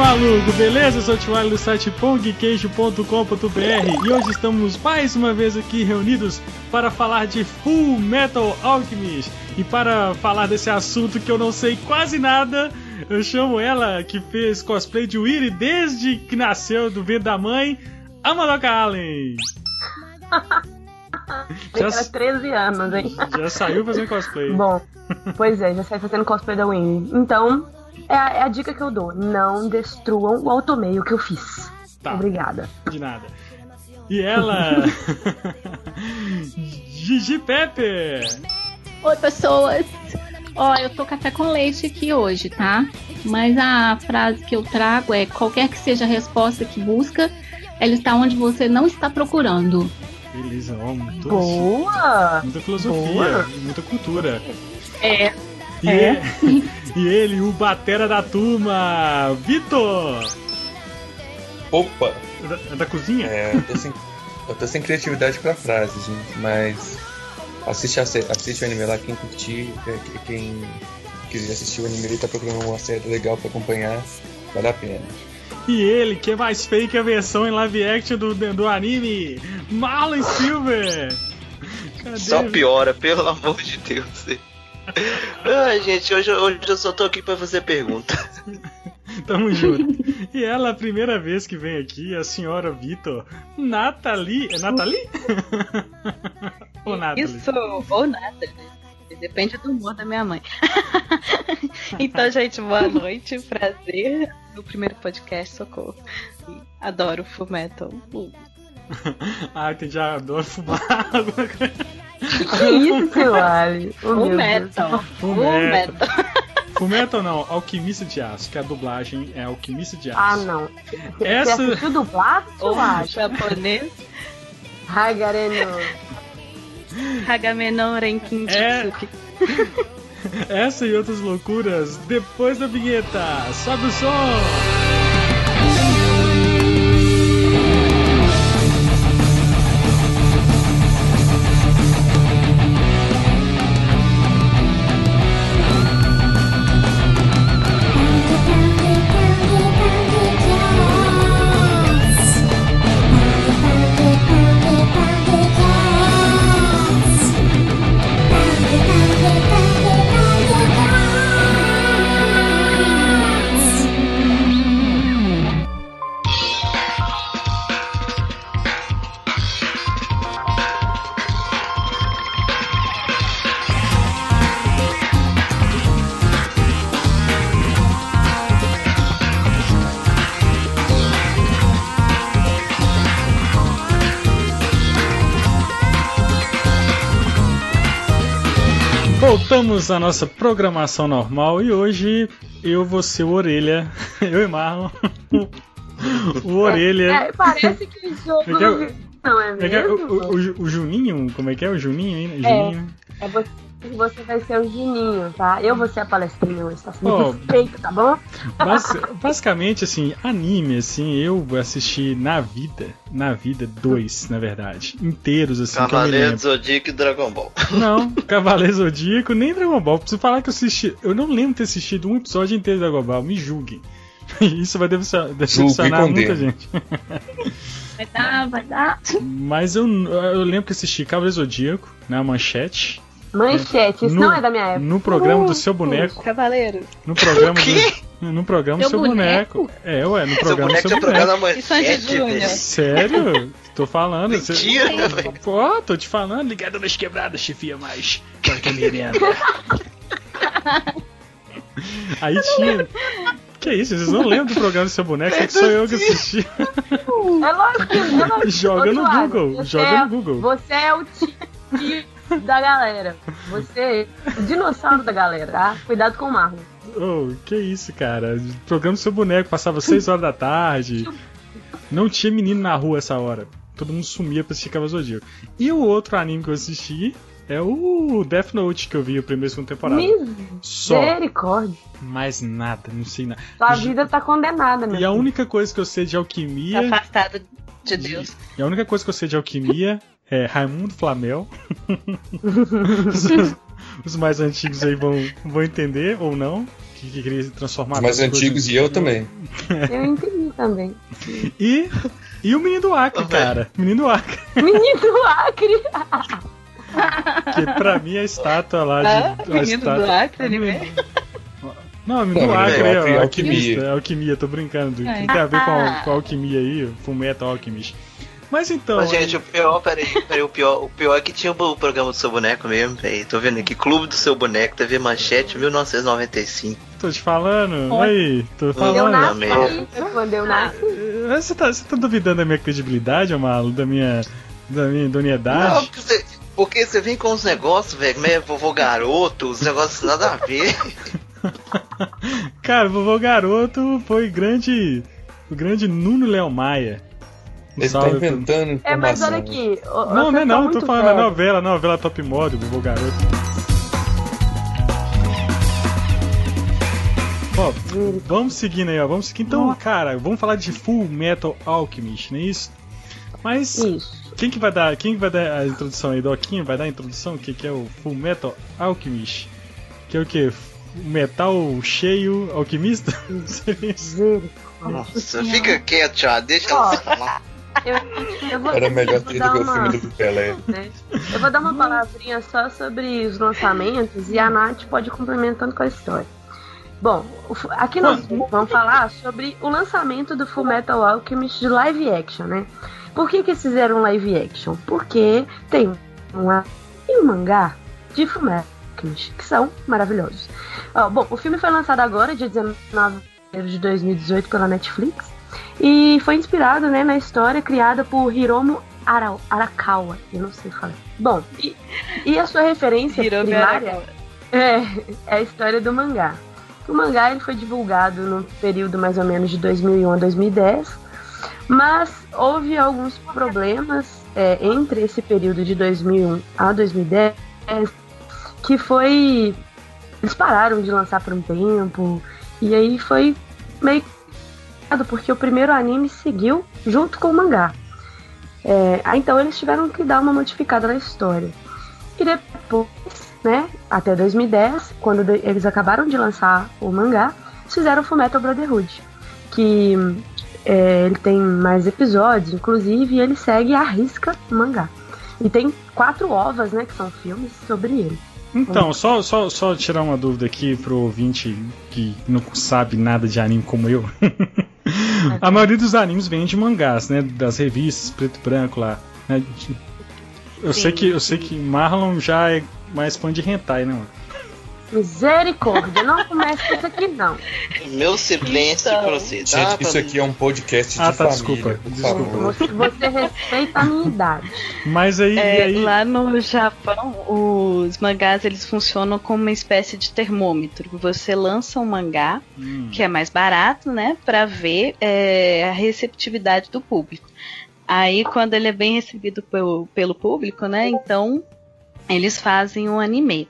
maluco, beleza? Eu sou o Tiwali do site pongqueijo.com.br e hoje estamos mais uma vez aqui reunidos para falar de Full Metal Alchemist. E para falar desse assunto que eu não sei quase nada, eu chamo ela que fez cosplay de Weary desde que nasceu do ventre da mãe, Amadoka Allen. Já, era 13 anos, hein? Já saiu fazendo cosplay. Bom, pois é, já saiu fazendo cosplay da Winnie. Então, é a, é a, dica que eu dou. Não destruam o automeio que eu fiz. Tá. Obrigada. De nada. E ela. Gigi Pepe! Oi, pessoas! Ó, eu tô café com leite aqui hoje, tá? Mas a frase que eu trago é: qualquer que seja a resposta que busca, ela está onde você não está procurando. Beleza, ó, muito, Boa! Muita filosofia, Boa. muita cultura. É. E, é. e ele, o batera da turma, Vitor! Opa! Da, da cozinha? É, eu tô, sem, eu tô sem criatividade pra frase, gente, mas assiste, assiste o anime lá, quem curtir, é, quem quiser assistir o anime e tá procurando uma série legal pra acompanhar, vale a pena. E ele, que é mais fake a versão em live action do, do anime, Marlon Silver! Cadê? Só piora, pelo amor de Deus. Ah, gente, hoje, hoje eu só tô aqui pra fazer pergunta. Tamo junto. E ela, a primeira vez que vem aqui, a senhora Vitor, Nathalie. É Nathalie? ou Nathalie? Isso, ou Nathalie. Depende do humor da minha mãe. então, gente, boa noite. Prazer. Meu primeiro podcast, socorro. Adoro Full Metal. ah, entendi. Adoro fumar. que isso, seu Ali? Full Metal. Full Metal. Full Metal não, Alquimista de Aço, que a dublagem é Alquimista de Aço. Ah, não. Essa... Você assistiu dublado, ou japonês? Hagareno. Hagamenon Renkin é... Essa e outras loucuras depois da vinheta. Sobe o som! Voltamos à nossa programação normal e hoje eu vou ser o Orelha, eu e Marlon. o Orelha. É, parece que o jogo. É, não é, é, é mesmo? O, o, o, Juninho, como é que é? O Juninho, hein? Juninho. É, é você você vai ser o Juninho, tá? Eu vou ser a palestrinha hoje, tá oh, perfeito, tá bom? basicamente, assim, anime, assim, eu assisti na vida, na vida, dois, na verdade, inteiros, assim, Cavaleiro Zodíaco e Dragon Ball. Não, Cavaleiro Zodíaco, nem Dragon Ball. Preciso falar que eu assisti, eu não lembro de ter assistido um episódio inteiro de Dragon Ball, me julguem. Isso vai decepcionar muita gente. Vai dar, vai dar. Mas eu, eu lembro que assisti Cavaleiro Zodíaco, na manchete. Manchete, isso no, não é da minha época. No programa do seu boneco. Cavaleiro. No programa do. No programa do seu boneco? boneco. É, ué, no programa do seu boneco. Isso é de Sério? Tô falando. Mentira, você... Pô, tô te falando. Ligado nas quebradas, chefia mais. Porca merenda. Aí tinha. Que isso, vocês não lembram do programa do seu boneco? É que sou eu que assisti. É lógico que eu Joga no Google. Joga é, no Google. Você é o tio da galera. Você é o dinossauro da galera, tá? Cuidado com o Marlon. Oh, que isso, cara. O programa do seu boneco passava 6 horas da tarde. Não tinha menino na rua essa hora. Todo mundo sumia pra assistir Cavaleiro Zodíaco. E o outro anime que eu assisti é o Death Note que eu vi a primeira e segunda temporada. Misericórdia. Mais nada, não sei nada. Sua vida tá condenada, meu E a única coisa que eu sei de alquimia. Tá afastado de Deus. E a única coisa que eu sei de alquimia é Raimundo Flamel. os, os mais antigos aí vão, vão entender ou não. que, que queria transformar. Os mais antigos e eu também. Eu entendi também. E, e o menino do Acre, cara. Menino do Acre. Menino do Acre! que pra mim é a estátua lá de. Ah, menino estátua, do Acre, ele vem. Não, menino do Acre é, é, alquimista, é alquimia, tô brincando. Tem a ver com, com a alquimia aí, Fullmetal Alchemist. Mas então. Mas, gente, o pior, peraí, peraí, o pior, o pior é que tinha o programa do seu boneco mesmo, peraí. Tô vendo aqui, Clube do Seu Boneco, TV Manchete, 1995. Tô te falando, Oi. aí, tô falando. Eu nasci, quando eu nasci. Você tá, você tá duvidando da minha credibilidade, Amalo? Da minha. Da minha idoneidade? Não, porque você, porque você vem com uns negócios, velho, meio vovô garoto, os negócios nada a ver. Cara, vovô garoto foi grande. O grande Nuno Léo Maia. Ele tá inventando informação. É, mas olha aqui. Não, não é não, tô falando da novela, novela Top Model, Vovô Garoto. Ó, vamos seguindo aí, ó. Vamos seguir. Então, cara, vamos falar de Full Metal Alchemist, não é isso? Mas isso. quem que vai dar, quem vai dar a introdução aí? Doquinho vai dar a introdução? O que, que é o Full Metal Alchemist? Que é o que? Metal cheio alquimista? Nossa, fica quieto já, deixa ela falar. Eu, eu vou, Era melhor ter do que o filme do Pelé. Né? Eu vou dar uma palavrinha só sobre os lançamentos e a Nath pode ir complementando com a história. Bom, aqui nós vamos falar sobre o lançamento do Full Metal Alchemist de live action, né? Por que, que eles fizeram live action? Porque tem um, um mangá de Full Metal Alchemist, que são maravilhosos. bom, o filme foi lançado agora, dia 19 de 2018, pela Netflix. E foi inspirado né, na história criada por Hiromu Ara Arakawa. Eu não sei falar. Bom, e, e a sua referência primária é, é a história do mangá. O mangá ele foi divulgado no período mais ou menos de 2001 a 2010, mas houve alguns problemas é, entre esse período de 2001 a 2010 que foi eles pararam de lançar por um tempo e aí foi meio porque o primeiro anime seguiu junto com o mangá. É, então eles tiveram que dar uma modificada na história. E depois, né, até 2010, quando eles acabaram de lançar o mangá, fizeram o Fullmetal Brotherhood, que é, ele tem mais episódios, inclusive, e ele segue a risca o mangá. E tem quatro ovas, né, que são filmes sobre ele. Então, só, só, só tirar uma dúvida aqui pro ouvinte que não sabe nada de anime como eu. a maioria dos animes vem de mangás, né? Das revistas preto e branco lá. Né? Eu sei que eu sei que Marlon já é mais fã de hentai, né, mano? Misericórdia, não comece com isso aqui não. Meu silêncio então... proceder. Gente, isso aqui é um podcast de ah, tá, família. Desculpa, desculpa. Você, você, respeita a minha idade. Mas aí, é, aí, Lá no Japão, os mangás eles funcionam como uma espécie de termômetro. Você lança um mangá, hum. que é mais barato, né? Pra ver é, a receptividade do público. Aí, quando ele é bem recebido pelo, pelo público, né? Então, eles fazem um anime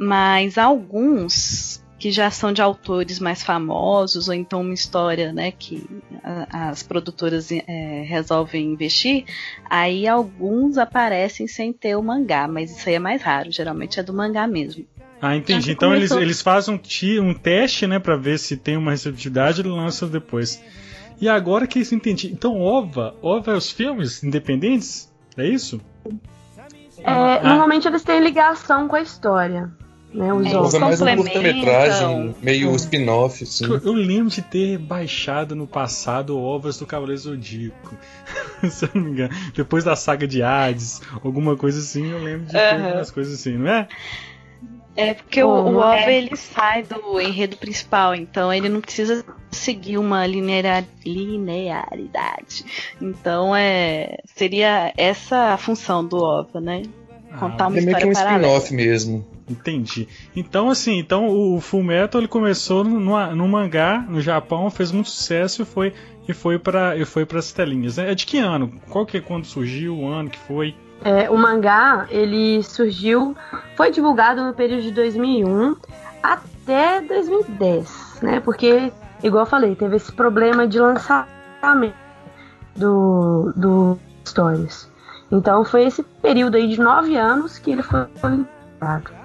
mas alguns que já são de autores mais famosos, ou então uma história né, que a, as produtoras é, resolvem investir, aí alguns aparecem sem ter o mangá, mas isso aí é mais raro, geralmente é do mangá mesmo. Ah, entendi. Então começou... eles, eles fazem um, um teste, né, para ver se tem uma receptividade e lançam depois. E agora que isso entendi. Então OVA, OVA é os filmes independentes? É isso? É, ah. Normalmente eles têm ligação com a história. Né, os é, é mais um curta-metragem, meio spin-off, assim. Eu lembro de ter baixado no passado ovas do Cavaleiro Zodíaco. Se eu não me engano. Depois da saga de Hades, alguma coisa assim, eu lembro de ter umas coisas assim, não é? É porque o, o OVA é. ele sai do enredo principal, então ele não precisa seguir uma linear, linearidade. Então é seria essa a função do OVA, né? Contar ah, uma é meio que um spin-off mesmo. Entendi. Então, assim, então o Full Metal ele começou no, no mangá no Japão, fez muito sucesso e foi e foi para e foi para as telinhas. É de que ano? Qual que é quando surgiu? O ano que foi? É, o mangá ele surgiu, foi divulgado no período de 2001 até 2010, né? Porque, igual eu falei, teve esse problema de lançamento do, do Stories. Então foi esse período aí de nove anos que ele foi lançado.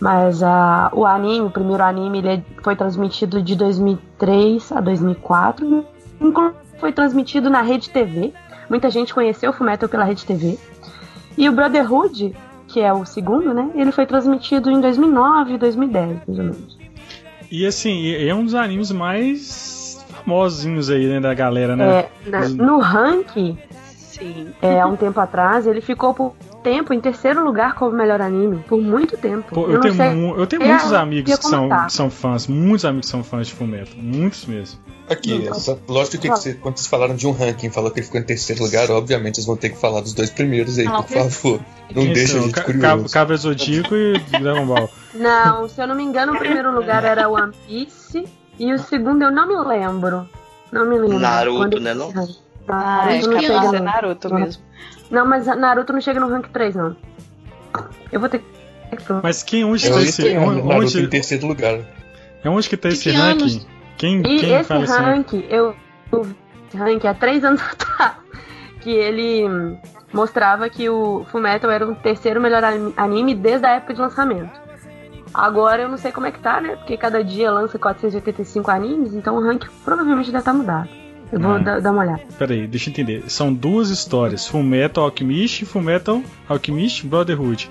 Mas uh, o anime, o primeiro anime, ele foi transmitido de 2003 a 2004. Foi transmitido na Rede TV. Muita gente conheceu o Fullmetal pela Rede TV. E o Brotherhood, que é o segundo, né? Ele foi transmitido em 2009, 2010, mais ou menos. E assim, é um dos animes mais famosinhos aí, né, da galera, né? É, na, no ranking, Sim. É, há um tempo atrás, ele ficou por tempo em terceiro lugar como melhor anime, por muito tempo. Pô, eu, eu, tenho, sei, eu tenho muitos amigos que são, que são fãs, muitos amigos que são fãs de Fumeto, muitos mesmo. Aqui, essa, lógico que você, quando vocês falaram de um ranking, falou que ele ficou em terceiro lugar, obviamente vocês vão ter que falar dos dois primeiros aí, por favor. Não Isso, deixa a gente curioso. Cabra Zodíaco e Dragon Ball. Não, se eu não me engano, o primeiro lugar era One Piece e o segundo eu não me lembro. Não me lembro. Naruto, né? Não? Ah, é capaz de ser Naruto mesmo. Não, mas Naruto não chega no rank 3, não. Eu vou ter que. Mas quem onde está esse. Onde, Naruto em terceiro lugar. É onde que tá esse que ranking? Anos? Quem, e quem esse ranking, eu esse ranking há três anos atrás, que ele mostrava que o Fullmetal era o terceiro melhor anime desde a época de lançamento. Agora eu não sei como é que tá, né? Porque cada dia lança 485 animes, então o ranking provavelmente deve estar tá mudado. Eu vou ah. dar, dar uma olhada. Peraí, deixa eu entender. São duas histórias: Fullmetal Alchemist e Fullmetal Alchemist Brotherhood.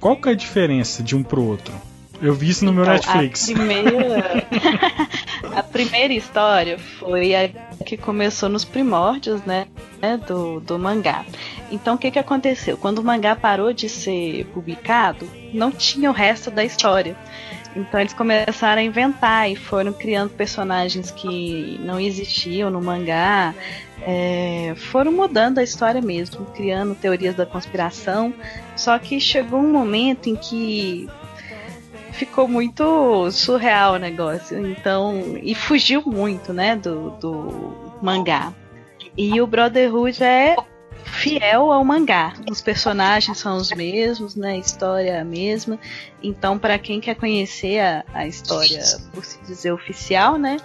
Qual que é a diferença de um pro outro? Eu vi isso no então, meu Netflix. A primeira... a primeira história foi a que começou nos primórdios, né? Do, do mangá. Então o que, que aconteceu? Quando o mangá parou de ser publicado, não tinha o resto da história. Então eles começaram a inventar e foram criando personagens que não existiam no mangá. É, foram mudando a história mesmo, criando teorias da conspiração. Só que chegou um momento em que ficou muito surreal o negócio. Então, e fugiu muito, né, do, do mangá. E o Brotherhood é fiel ao mangá. Os personagens são os mesmos, né? A história é a mesma. Então, para quem quer conhecer a, a história, por se dizer oficial, né?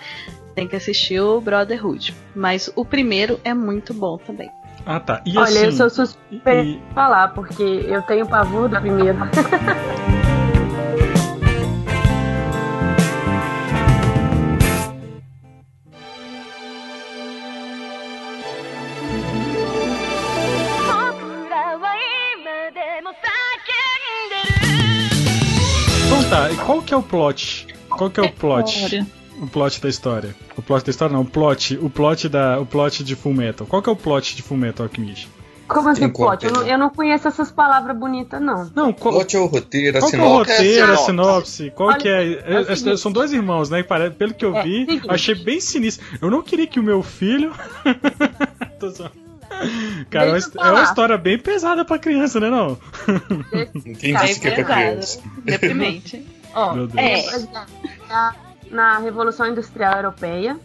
Tem que assistir o Brotherhood. Mas o primeiro é muito bom também. Ah, tá. E Olha, assim, eu sou suspeita e... falar, porque eu tenho pavor do primeiro. tá, e qual que é o plot? Qual que é o plot? O plot da história. O plot da história não, o plot, o plot da, o plot de Full Metal. Qual que é o plot de Full Metal Alchemist? Como assim, plot? Eu não, eu não, conheço essas palavras bonitas, não. Não, qual, plot é o roteiro, a qual sinopse. Qual é o roteiro, a sinopse? Qual Olha, que é? é, é são dois irmãos, né? Pelo que eu é, vi, seguinte. achei bem sinistro. Eu não queria que o meu filho. Tô só... Cara, é uma história bem pesada pra criança, né não? Quem disse que é pra criança? Deprimente. Ó, é, na Revolução Industrial Europeia.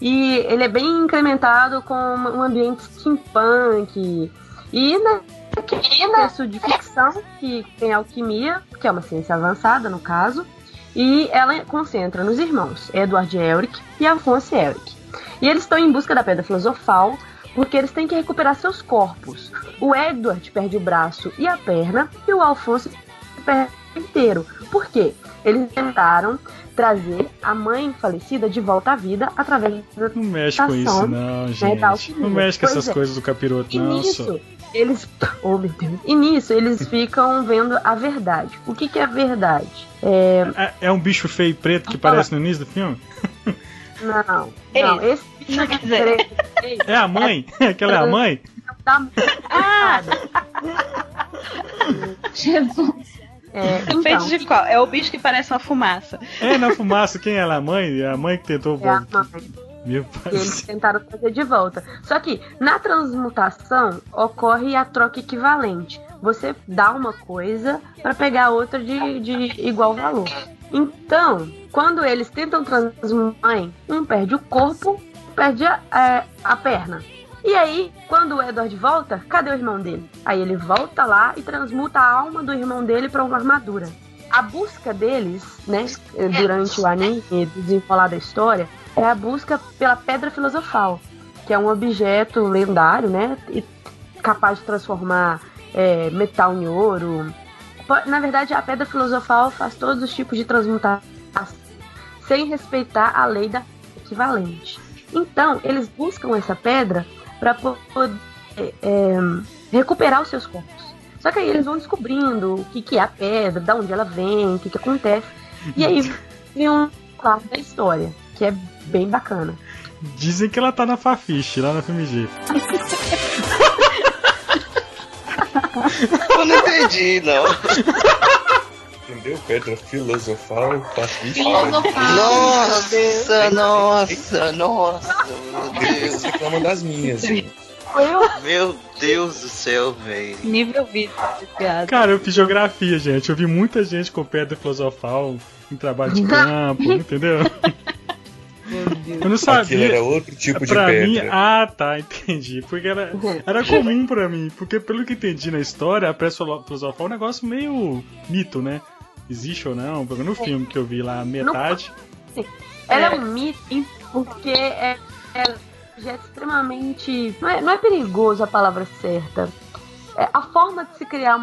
E ele é bem incrementado com um ambiente steampunk. E na contexto de ficção, que tem alquimia, que é uma ciência avançada no caso. E ela concentra nos irmãos Edward Elric e Alphonse Elric. E eles estão em busca da Pedra Filosofal, porque eles têm que recuperar seus corpos. O Edward perde o braço e a perna, e o Alfonso perde inteiro. Por quê? Eles tentaram trazer a mãe falecida de volta à vida através da Não mexe com isso, não, né, gente. Não mexe com essas é. coisas do capiroto, e não. Nisso, eles. Oh, meu Deus. E nisso, eles ficam vendo a verdade. O que, que é verdade? É... é... é um bicho feio e preto que aparece no início do filme? Não, não, esse bicho preto. É a mãe? É... Aquela é a mãe? Ah! Jesus. É, então, Feito de qual? É o bicho que parece uma fumaça. É, na fumaça, quem é ela? A mãe? É a mãe que tentou é a mãe. Meu pai. Eles tentaram trazer de volta. Só que na transmutação ocorre a troca equivalente. Você dá uma coisa para pegar outra de, de igual valor. Então, quando eles tentam transmutar, um perde o corpo, perde a, é, a perna. E aí, quando o Edward volta, cadê o irmão dele? Aí ele volta lá e transmuta a alma do irmão dele para uma armadura. A busca deles, né, durante o anime, desenrolar da história, é a busca pela Pedra Filosofal, que é um objeto lendário, né, capaz de transformar é, metal em ouro, na verdade, a pedra filosofal faz todos os tipos de transmutação sem respeitar a lei da equivalente. Então, eles buscam essa pedra para poder é, recuperar os seus corpos. Só que aí eles vão descobrindo o que, que é a pedra, de onde ela vem, o que, que acontece. E aí vem um parte da história, que é bem bacana. Dizem que ela tá na Fafiche, lá na FMG. Eu não entendi, não. Entendeu? Pedra filosofal, Fafiche. Nossa, nossa, nossa, meu Deus. Você reclama das minhas. Meu Deus do céu, velho. Nível vídeo de piada. Cara, eu fiz geografia, gente. Eu vi muita gente com pedra filosofal em trabalho de campo, entendeu? Eu não sabia. Aquilo era outro tipo de pra pedra. mim, ah, tá, entendi. Porque era, era comum pra mim. Porque pelo que entendi na história, a pedra filosofal é um negócio meio mito, né? Existe ou não? Porque no filme que eu vi lá, metade. Ela é um mito porque é, é, já é extremamente. Não é, não é perigoso a palavra certa. É, a forma de se criar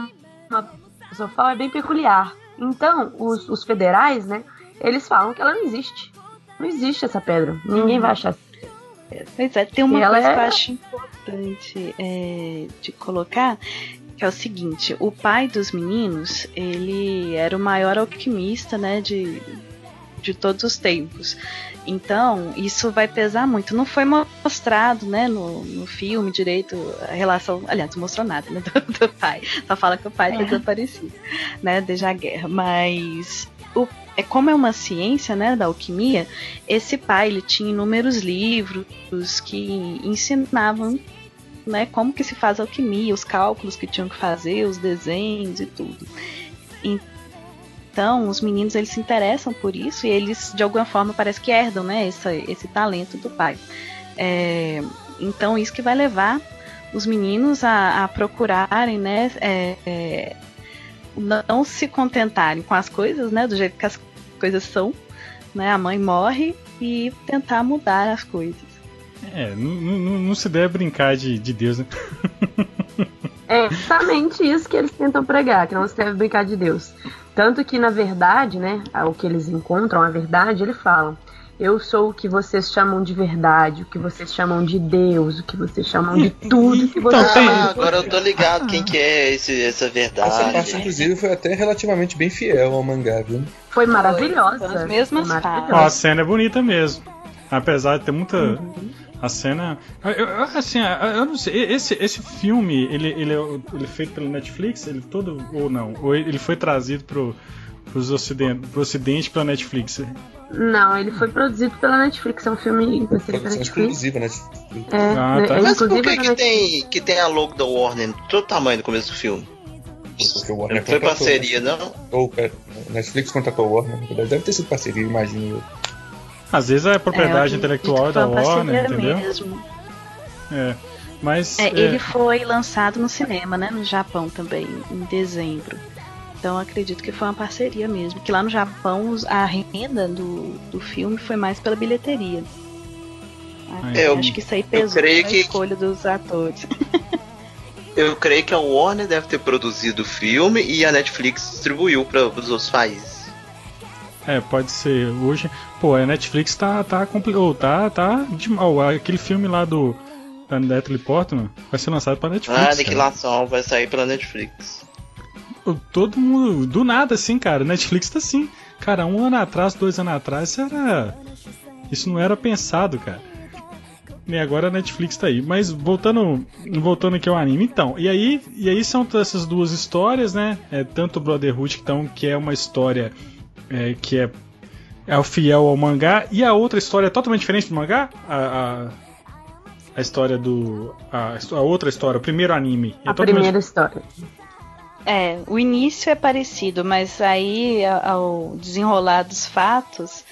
uma filosofal é bem peculiar. Então, os, os federais, né? Eles falam que ela não existe. Não existe essa pedra. Ninguém vai achar. Pois é, tem uma E ela coisa é- que eu acho importante é, de colocar, que é o seguinte, o pai dos meninos, ele era o maior alquimista, né, de, de todos os tempos. Então, isso vai pesar muito. Não foi mostrado, né, no, no filme direito a relação. Aliás, não mostrou nada, né, do, do pai. Só fala que o pai tá desaparecido, né, desde a guerra. Mas o, é como é uma ciência, né, da alquimia, esse pai ele tinha inúmeros livros que ensinavam né, como que se faz alquimia, os cálculos que tinham que fazer, os desenhos e tudo. Então, os meninos eles se interessam por isso e eles de alguma forma parece que herdam, né, essa, esse talento do pai. É, então, isso que vai levar os meninos a, a procurarem, né, é, é, não se contentarem com as coisas, né, do jeito que as coisas são, né, a mãe morre e tentar mudar as coisas. É, não, se deve brincar de, de Deus, né? É exatamente isso que eles tentam pregar, que não se deve brincar de Deus. Tanto que, na verdade, né, o que eles encontram, a verdade, eles falam. Eu sou o que vocês chamam de verdade, o que vocês chamam de Deus, o que vocês chamam de tudo que vocês Então, chamam Ah, de agora eu tô ligado quem que é esse, essa Essa verdade. parte, inclusive, foi até relativamente bem fiel ao mangá, viu? Foi maravilhosa. São as mesmas Foi Ó, a maravilhosa. cena é bonita mesmo. Apesar de ter muita. A cena. eu- eu- assim, eu não sei. Esse, esse filme, ele, ele, é, ele é feito pelo Netflix? Ele todo. Ou não? Ou ele foi trazido pro, pros ocidente, pro ocidente pela Netflix? Não, ele foi produzido pela Netflix, é um filme produzido pela Produção Netflix. exclusiva, né? É, Ah, tá. ele, Mas por que, é que, tem, que tem a logo da Warner no todo tamanho no começo do filme? Porque o Warner Não foi contratou, parceria, né? não? Ou, pera, Netflix contratou o Warner. na verdade, Deve ter sido parceria, imagino eu. Às vezes é propriedade É, intelectual da Warner, entendeu? mesmo. É. Mas. É, é, ele foi lançado no cinema, né? No Japão também, em dezembro. Então acredito que foi uma parceria mesmo. Que lá no Japão a renda do, do filme foi mais pela bilheteria. É, eu- acho que isso aí pesou na que- escolha dos atores. Eu creio que a Warner deve ter produzido o filme e a Netflix distribuiu para os outros países. É, pode ser. Hoje, pô, a Netflix tá tá complicado, tá tá de mal. Aquele filme lá do da Natalie Portman vai ser lançado pra Netflix. Ah. Aniquilação vai sair pela Netflix. Todo mundo, do nada assim, cara. Netflix tá assim. Cara, um ano atrás, dois anos atrás, isso era isso não era pensado, cara. E agora a Netflix tá aí. Mas voltando, voltando aqui ao anime, então. E aí, e aí são essas duas histórias, né? É, tanto o Brotherhood, então, que é uma história é, que é, é o fiel ao mangá, e a outra história é totalmente diferente do mangá. A, a, a história do. A, a outra história, o primeiro anime. é A primeira história. É, o início é parecido, mas aí a- ao desenrolar dos fatos,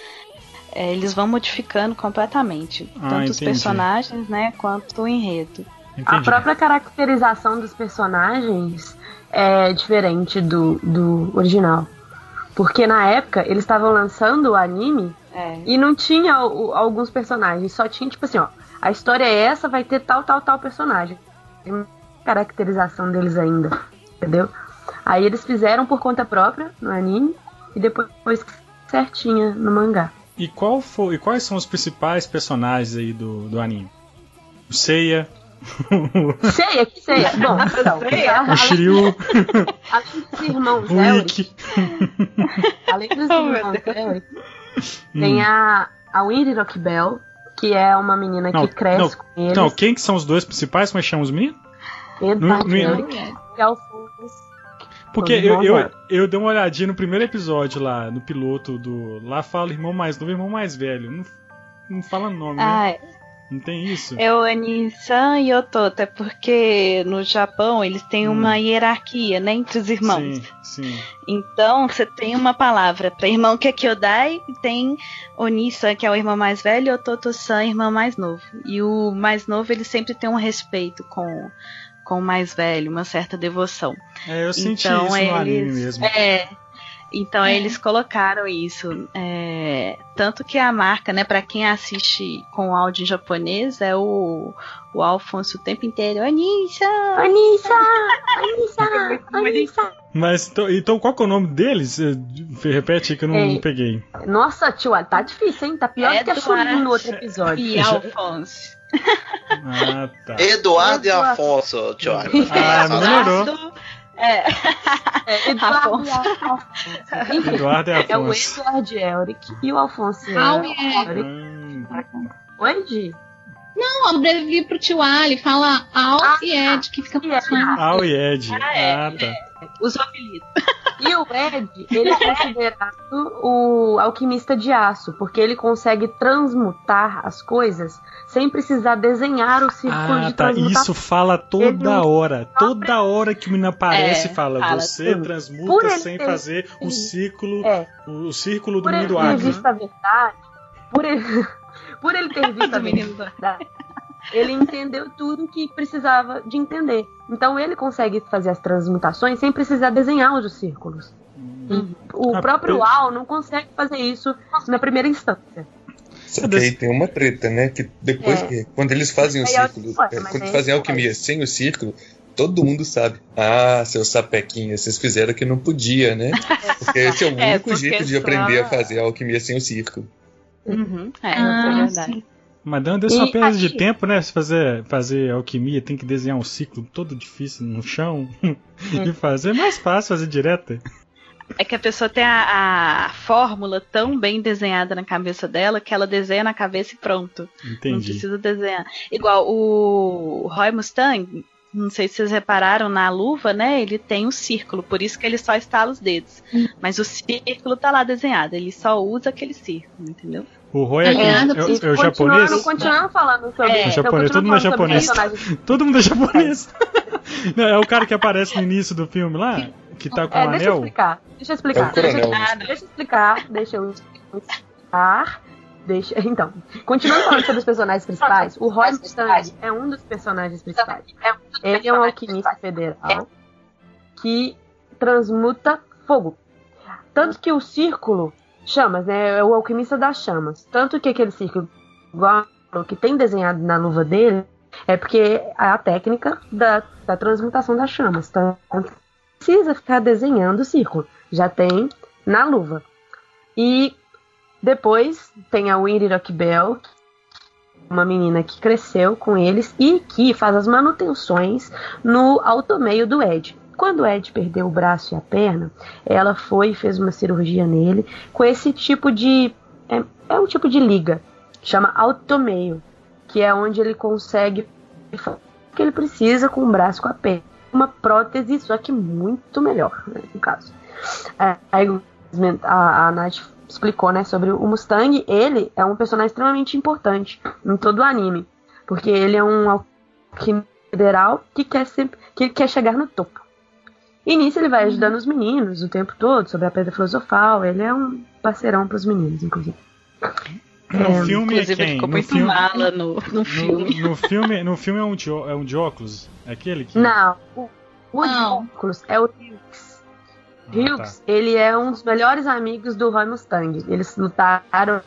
é, eles vão modificando completamente. Ah, tanto os entendi. personagens, né, quanto o enredo. A Entendi. própria caracterização dos personagens é diferente do, do original. Porque na época eles estavam lançando o anime É. e não tinha o- alguns personagens, só tinha tipo assim, ó, a história é essa, vai ter tal, tal, tal personagem. Tem caracterização deles ainda, entendeu? Aí eles fizeram por conta própria no anime e depois certinha no mangá. E, qual foi, e quais são os principais personagens aí do, do anime? O Seiya. Seiya, que Seiya? Bom, então, o Shiryu. Além dos irmãos Ikki. Além dos irmãos Elric, tem a, a Winry Bell, que é uma menina não, que cresce não, com eles. Então, quem que são os dois principais? Como é que chamam os meninos? Edward Elric e Alphonse porque eu, eu, eu, dei uma olhadinha no primeiro episódio lá, no piloto do. Lá fala irmão mais novo e irmão mais velho. Não, não fala nome, né? ah, né? Não tem isso? É o Anisan e o Tota, porque no Japão eles têm hum. uma hierarquia, né, entre os irmãos. Sim, sim. Então você tem uma palavra para irmão que é Kyodai, e tem Onisan, que é o irmão mais velho, e o Toto-san, irmão mais novo. E o mais novo ele sempre tem um respeito com com o mais velho, uma certa devoção. É, eu senti então, isso eles, no anime mesmo. É, então é. eles colocaram isso. É, tanto que a marca, né, para quem assiste com áudio em japonês, é o, o Alfonso o tempo inteiro. Anisha! Anisha! Anisha! Anisha! Mas então, então qual que é o nome deles? Repete aí que eu não, é. peguei. Nossa, tio, tá difícil, hein? Tá pior do que a Churinho no outro episódio. E Alfonso. Ah, tá. Eduardo, e Afonso, Johnny. Ah, melhorou. É. é Eduardo e Afonso. Eduardo e Afonso. É o Eduardo Elric e o Afonso Elric. Hum. Oi, Di? Não, abrevi pro tio Ali, fala Al ah, e Ed, que fica mais fácil. Al e Ed. Ah, é. ah tá. Os apelidos. E o Ed, ele é considerado o alquimista de aço, porque ele consegue transmutar as coisas sem precisar desenhar o círculo ah, de tá. Isso fala toda ele hora. Toda hora que o menino aparece, é, fala, fala, você tudo. transmuta sem ter, fazer o círculo, é, o círculo do menino do ar. Por ele ter visto a verdade, por ele, por ele ter visto a verdade, ele entendeu tudo que precisava de entender. Então ele consegue fazer as transmutações sem precisar desenhar os círculos. Hum. O ah, próprio eu... Al não consegue fazer isso na primeira instância. Só que aí tem uma treta, né? Que depois é. que. Quando eles fazem o círculo. É, quando eles fazem alquimia sem o círculo, todo mundo sabe. Ah, seus sapequinhos, vocês fizeram que não podia, né? Porque esse é o é, único é, jeito de aprender a fazer a alquimia sem o círculo. Uhum. É, ah, é verdade. Mas dando só perda de tempo, né? Se fazer, fazer alquimia, tem que desenhar um ciclo todo difícil no chão. e fazer é mais fácil fazer direto. É que a pessoa tem a, a, fórmula tão bem desenhada na cabeça dela que ela desenha na cabeça e pronto. Entendi. Não precisa desenhar. Igual o Roy Mustang, não sei se vocês repararam na luva, né? Ele tem um círculo, por isso que ele só estala os dedos. Hum. Mas o círculo tá lá desenhado, ele só usa aquele círculo, entendeu? O Roy aqui é, é, é, é o japonês. Continuando falando sobre é. o japonês, todo mundo é japonês. todo mundo é japonês. Não, é o cara que aparece no início do filme lá, que tá com é, o anel. Deixa eu explicar. Deixa eu explicar. É deixa, deixa eu explicar. Deixa eu explicar. Deixa, então, continuando falando sobre os personagens principais, o Roy Mustang é um dos personagens principais. Ele é um alquimista federal que transmuta fogo. Tanto que o círculo chamas, né? É o alquimista das chamas. Tanto que aquele círculo que tem desenhado na luva dele é porque é a técnica da, da transmutação das chamas. Então, precisa ficar desenhando o círculo. Já tem na luva. E depois tem a Winry Bell, uma menina que cresceu com eles e que faz as manutenções no automeio do Ed. Quando Ed perdeu o braço e a perna, ela foi e fez uma cirurgia nele com esse tipo de. É, é um tipo de liga, chama automeio, que é onde ele consegue o que ele precisa com o braço com a perna. Uma prótese, só que muito melhor, né, no caso. É, a, a Nath explicou né, sobre o Mustang, ele é um personagem extremamente importante em todo o anime. Porque ele é um alquimista que quer, sempre, que quer chegar no topo. E nisso ele vai ajudando os meninos o tempo todo sobre a pedra filosofal. Ele é um parceirão pros meninos, inclusive. No é, filme é quem? ficou no muito filme, mala no, no filme. No, no, filme. No filme é um de, é um de óculos? É aquele que. Não, o, o de óculos é o Hughes. Ah, Hughes, tá. ele é um dos melhores amigos do Roy Mustang. Eles lutaram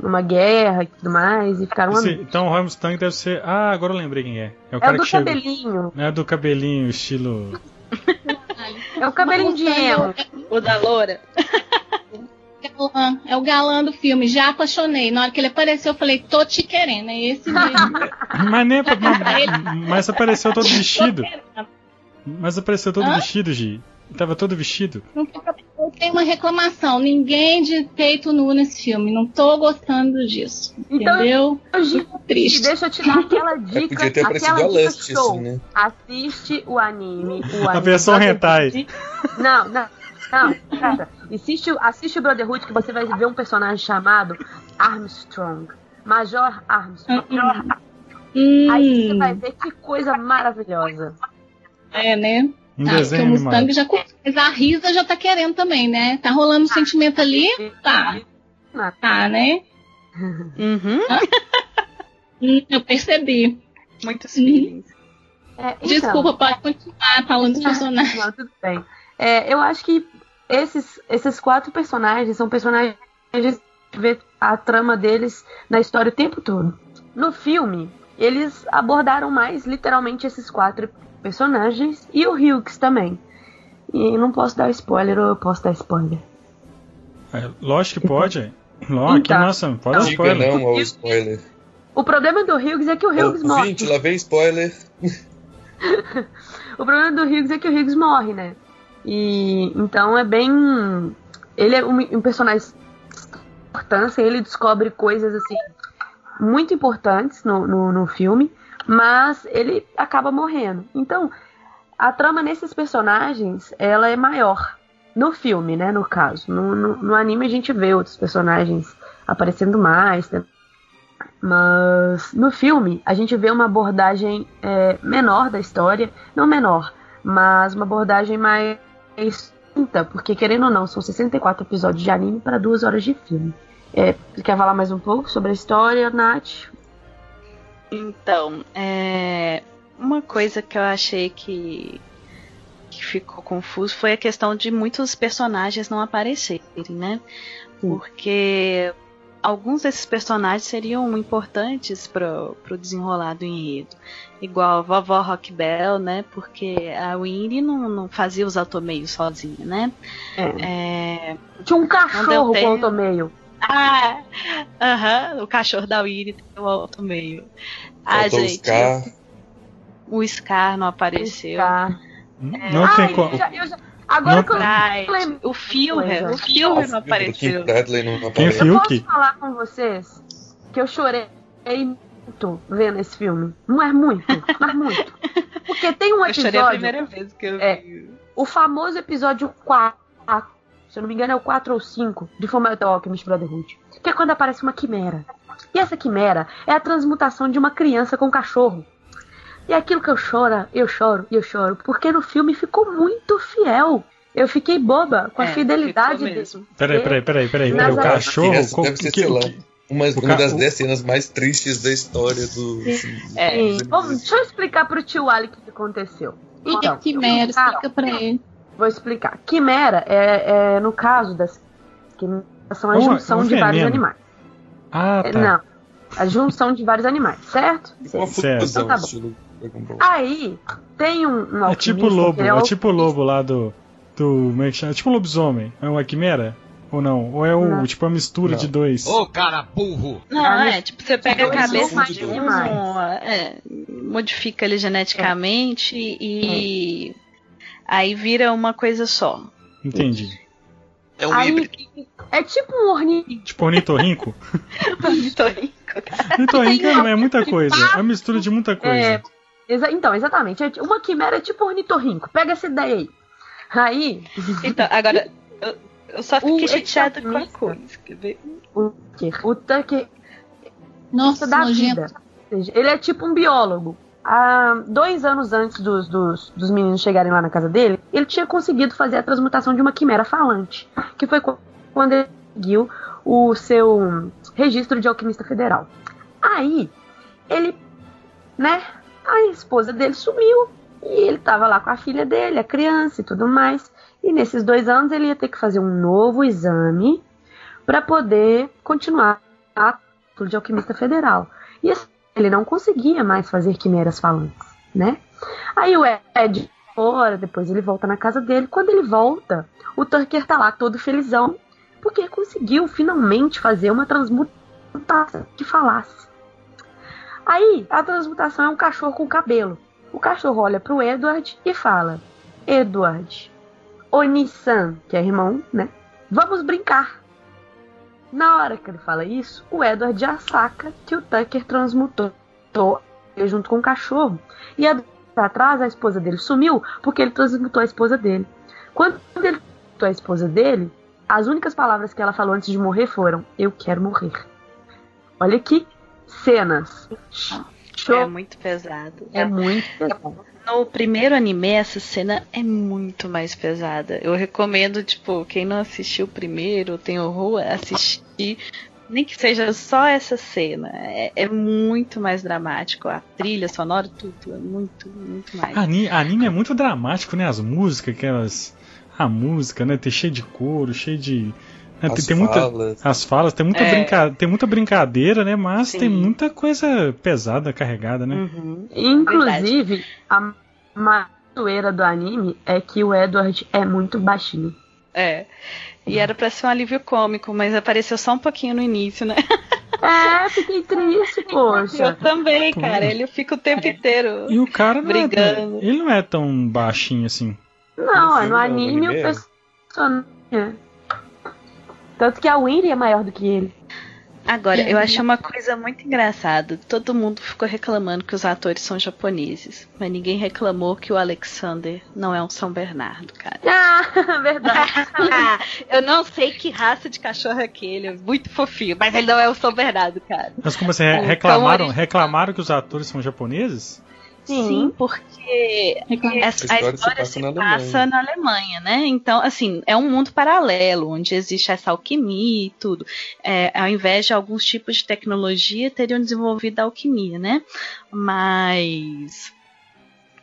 numa guerra e tudo mais, e ficaram Esse, Então o Roy Mustang deve ser. Ah, agora eu lembrei quem é. É o, é cara do que cabelinho. Chega... É do cabelinho, estilo. É o cabelinho de emo. O da loura. galã, é o galã do filme. Já apaixonei. Na hora que ele apareceu, eu falei, tô te querendo. É esse mesmo. mas, nem, mas, mas apareceu todo vestido. Mas apareceu todo Hã? vestido, Gi. Tava todo vestido. Eu tenho uma reclamação. Ninguém de peito nu nesse filme. Não tô gostando disso. Então, entendeu? Gi, triste. Deixa eu te dar aquela dica. É, podia ter aparecido a Lust, assim, né? Assiste o anime. O anime a versão hentai. Não, não. Não, cara, assiste, assiste o Brotherhood que você vai ver um personagem chamado Armstrong. Major Armstrong. Hum. Aí você vai ver que coisa maravilhosa. É, né? Um tá, desenho o Mustang já Mas a Risa já tá querendo também, né? Tá rolando um sentimento ali? Tá. Tá, né? Uhum. Hum, eu percebi. Muitos feelings. É, então, Desculpa, pode continuar falando dos personagens. Não, tudo bem. É, eu acho que esses, esses quatro personagens são personagens que vê a trama deles na história o tempo todo. No filme, eles abordaram mais literalmente esses quatro personagens e o Hughes também. E não posso dar spoiler ou eu posso dar spoiler? É, lógico que pode. Lógico, então, nossa, pode dar spoiler. não ao spoiler. O problema do Hughes é que o Hughes oh, morre. Gente, lá vem spoiler. o problema do Hughes é que o Hughes morre, né? E então é bem. Ele é um, um personagem de importância, ele descobre coisas assim muito importantes no, no, no filme, mas ele acaba morrendo. Então, a trama nesses personagens ela é maior. No filme, né? No caso. No, no, no anime a gente vê outros personagens aparecendo mais, né? Mas no filme a gente vê uma abordagem é, menor da história, não menor, mas uma abordagem mais extinta, porque querendo ou não, são 64 episódios de anime para duas horas de filme. É, quer falar mais um pouco sobre a história, Nath? Então, é, uma coisa que eu achei que, que ficou confuso foi a questão de muitos personagens não aparecerem, né? Porque alguns desses personagens seriam importantes pro, pro desenrolar do enredo. Igual a vovó Rock Bell, né? Porque a Winnie não, não fazia os automeios sozinha, né? É. É... Tinha um cachorro com automeio. Ah, aham, uh -huh, o cachorro da Winnie tem o automeio. Ah, gente. O Scar. o Scar não apareceu. Scar. É... Não tem como. Agora não, que eu o Filmer, o Filmer não apareceu. Bradley não apareceu. Eu posso falar com vocês que eu chorei muito vendo esse filme. Não é muito, mas muito. Porque tem um episódio. Eu chorei a primeira vez que eu é, vi. O famoso episódio 4, se eu não me engano é o 4 ou 5 de Fullmetal Alchemist Brotherhood. Que é quando aparece uma quimera. E essa quimera é a transmutação de uma criança com um cachorro. E aquilo que eu choro, eu choro e eu choro, porque no filme ficou muito fiel. Eu fiquei boba com a é, fidelidade desse. Peraí, peraí, peraí, peraí. peraí. O cachorro. Deve ser, que, sei lá, uma, uma das 10 cenas mais tristes da história do. Sim. É. Sim. Vamos, deixa eu explicar pro tio Ali o que aconteceu. Então, Quimera, explica pra ele. Vou explicar. Quimera é, é no caso das. Quimeras são a junção de vários animais. Ah, tá. Não. A junção de vários animais, certo? Certo. Então, tá Aí tem um, um É tipo lobo, é, é, tipo lobo lá do. do. É? É tipo um lobisomem. É uma quimera? Ou não? Ou é o, não. tipo a mistura não. de dois? Ô, oh, cara burro! Não, é, tipo, você pega a cabeça de um, é, modifica ele geneticamente é. e é. Aí vira uma coisa só. Entendi. É um híbrido. É tipo um ornitorrinco. Tipo ornitorrinco? ornitorrinco. ornitorrinco é, é muita coisa. É uma mistura de muita coisa. É, exa então, exatamente. É uma quimera é tipo ornitorrinco. Pega essa ideia aí. Aí. Então, agora. Eu, eu só fiquei chateada com a coisa. O Tucker. O Tucker. Nossa, da vida. Ele é tipo um biólogo. Há dois anos antes dos, dos, dos, meninos chegarem lá na casa dele, ele tinha conseguido fazer a transmutação de uma quimera falante, que foi quando ele conseguiu o seu registro de alquimista federal. Aí, ele, né, a esposa dele sumiu e ele estava lá com a filha dele, a criança e tudo mais. E nesses dois anos ele ia ter que fazer um novo exame para poder continuar a de alquimista federal. E assim, ele não conseguia mais fazer quimeras falantes, né? Aí o Ed fora, depois ele volta na casa dele. Quando ele volta, o Tucker tá lá todo felizão, porque conseguiu finalmente fazer uma transmutação que falasse. Aí, a transmutação é um cachorro com cabelo. O cachorro olha pro Edward e fala: Edward, Oni-san, que é irmão, né? Vamos brincar. Na hora que ele fala isso, o Edward já saca que o Tucker transmutou junto com o cachorro. E atrás a esposa dele sumiu porque ele transmutou a esposa dele. Quando ele transmutou a esposa dele, as únicas palavras que ela falou antes de morrer foram: Eu quero morrer. Olha que cenas. Show. É muito pesado. É muito pesado. No primeiro anime, essa cena é muito mais pesada. Eu recomendo, tipo, quem não assistiu o primeiro, tem horror, assistir. Nem que seja só essa cena. É, é muito mais dramático. A trilha sonora, tudo. É muito, muito mais. Anime, anime é muito dramático, né? As músicas, aquelas. A música, né? Ter cheio de couro, cheio de é, as tem, falas. Muita, as falas, tem muita, é. brinca, tem muita brincadeira, né? Mas Sim. tem muita coisa pesada carregada, né? Uhum. Inclusive, Verdade. a matoeira do anime é que o Edward é muito baixinho. É. E era pra ser um alívio cômico, mas apareceu só um pouquinho no início, né? É, fiquei triste, poxa. Eu também, cara. Ele fica o tempo inteiro. E o cara não é brigando. É, ele não é tão baixinho assim. Não, no, no anime o personagem. Tanto que a Winry é maior do que ele. Agora, eu achei uma coisa muito engraçada. Todo mundo ficou reclamando que os atores são japoneses, mas ninguém reclamou que o Alexander não é um São Bernardo, cara. Ah, verdade. eu não sei que raça de cachorro é aquele, é muito fofinho, mas ele não é o São Bernardo, cara. Mas como assim, reclamaram, reclamaram que os atores são japoneses? Sim, Sim porque a história, se, passa, se na, passa na, Alemanha. né? Então, assim, é um mundo paralelo, onde existe essa alquimia e tudo. É, ao invés de alguns tipos de tecnologia, teriam desenvolvido a alquimia, né? Mas.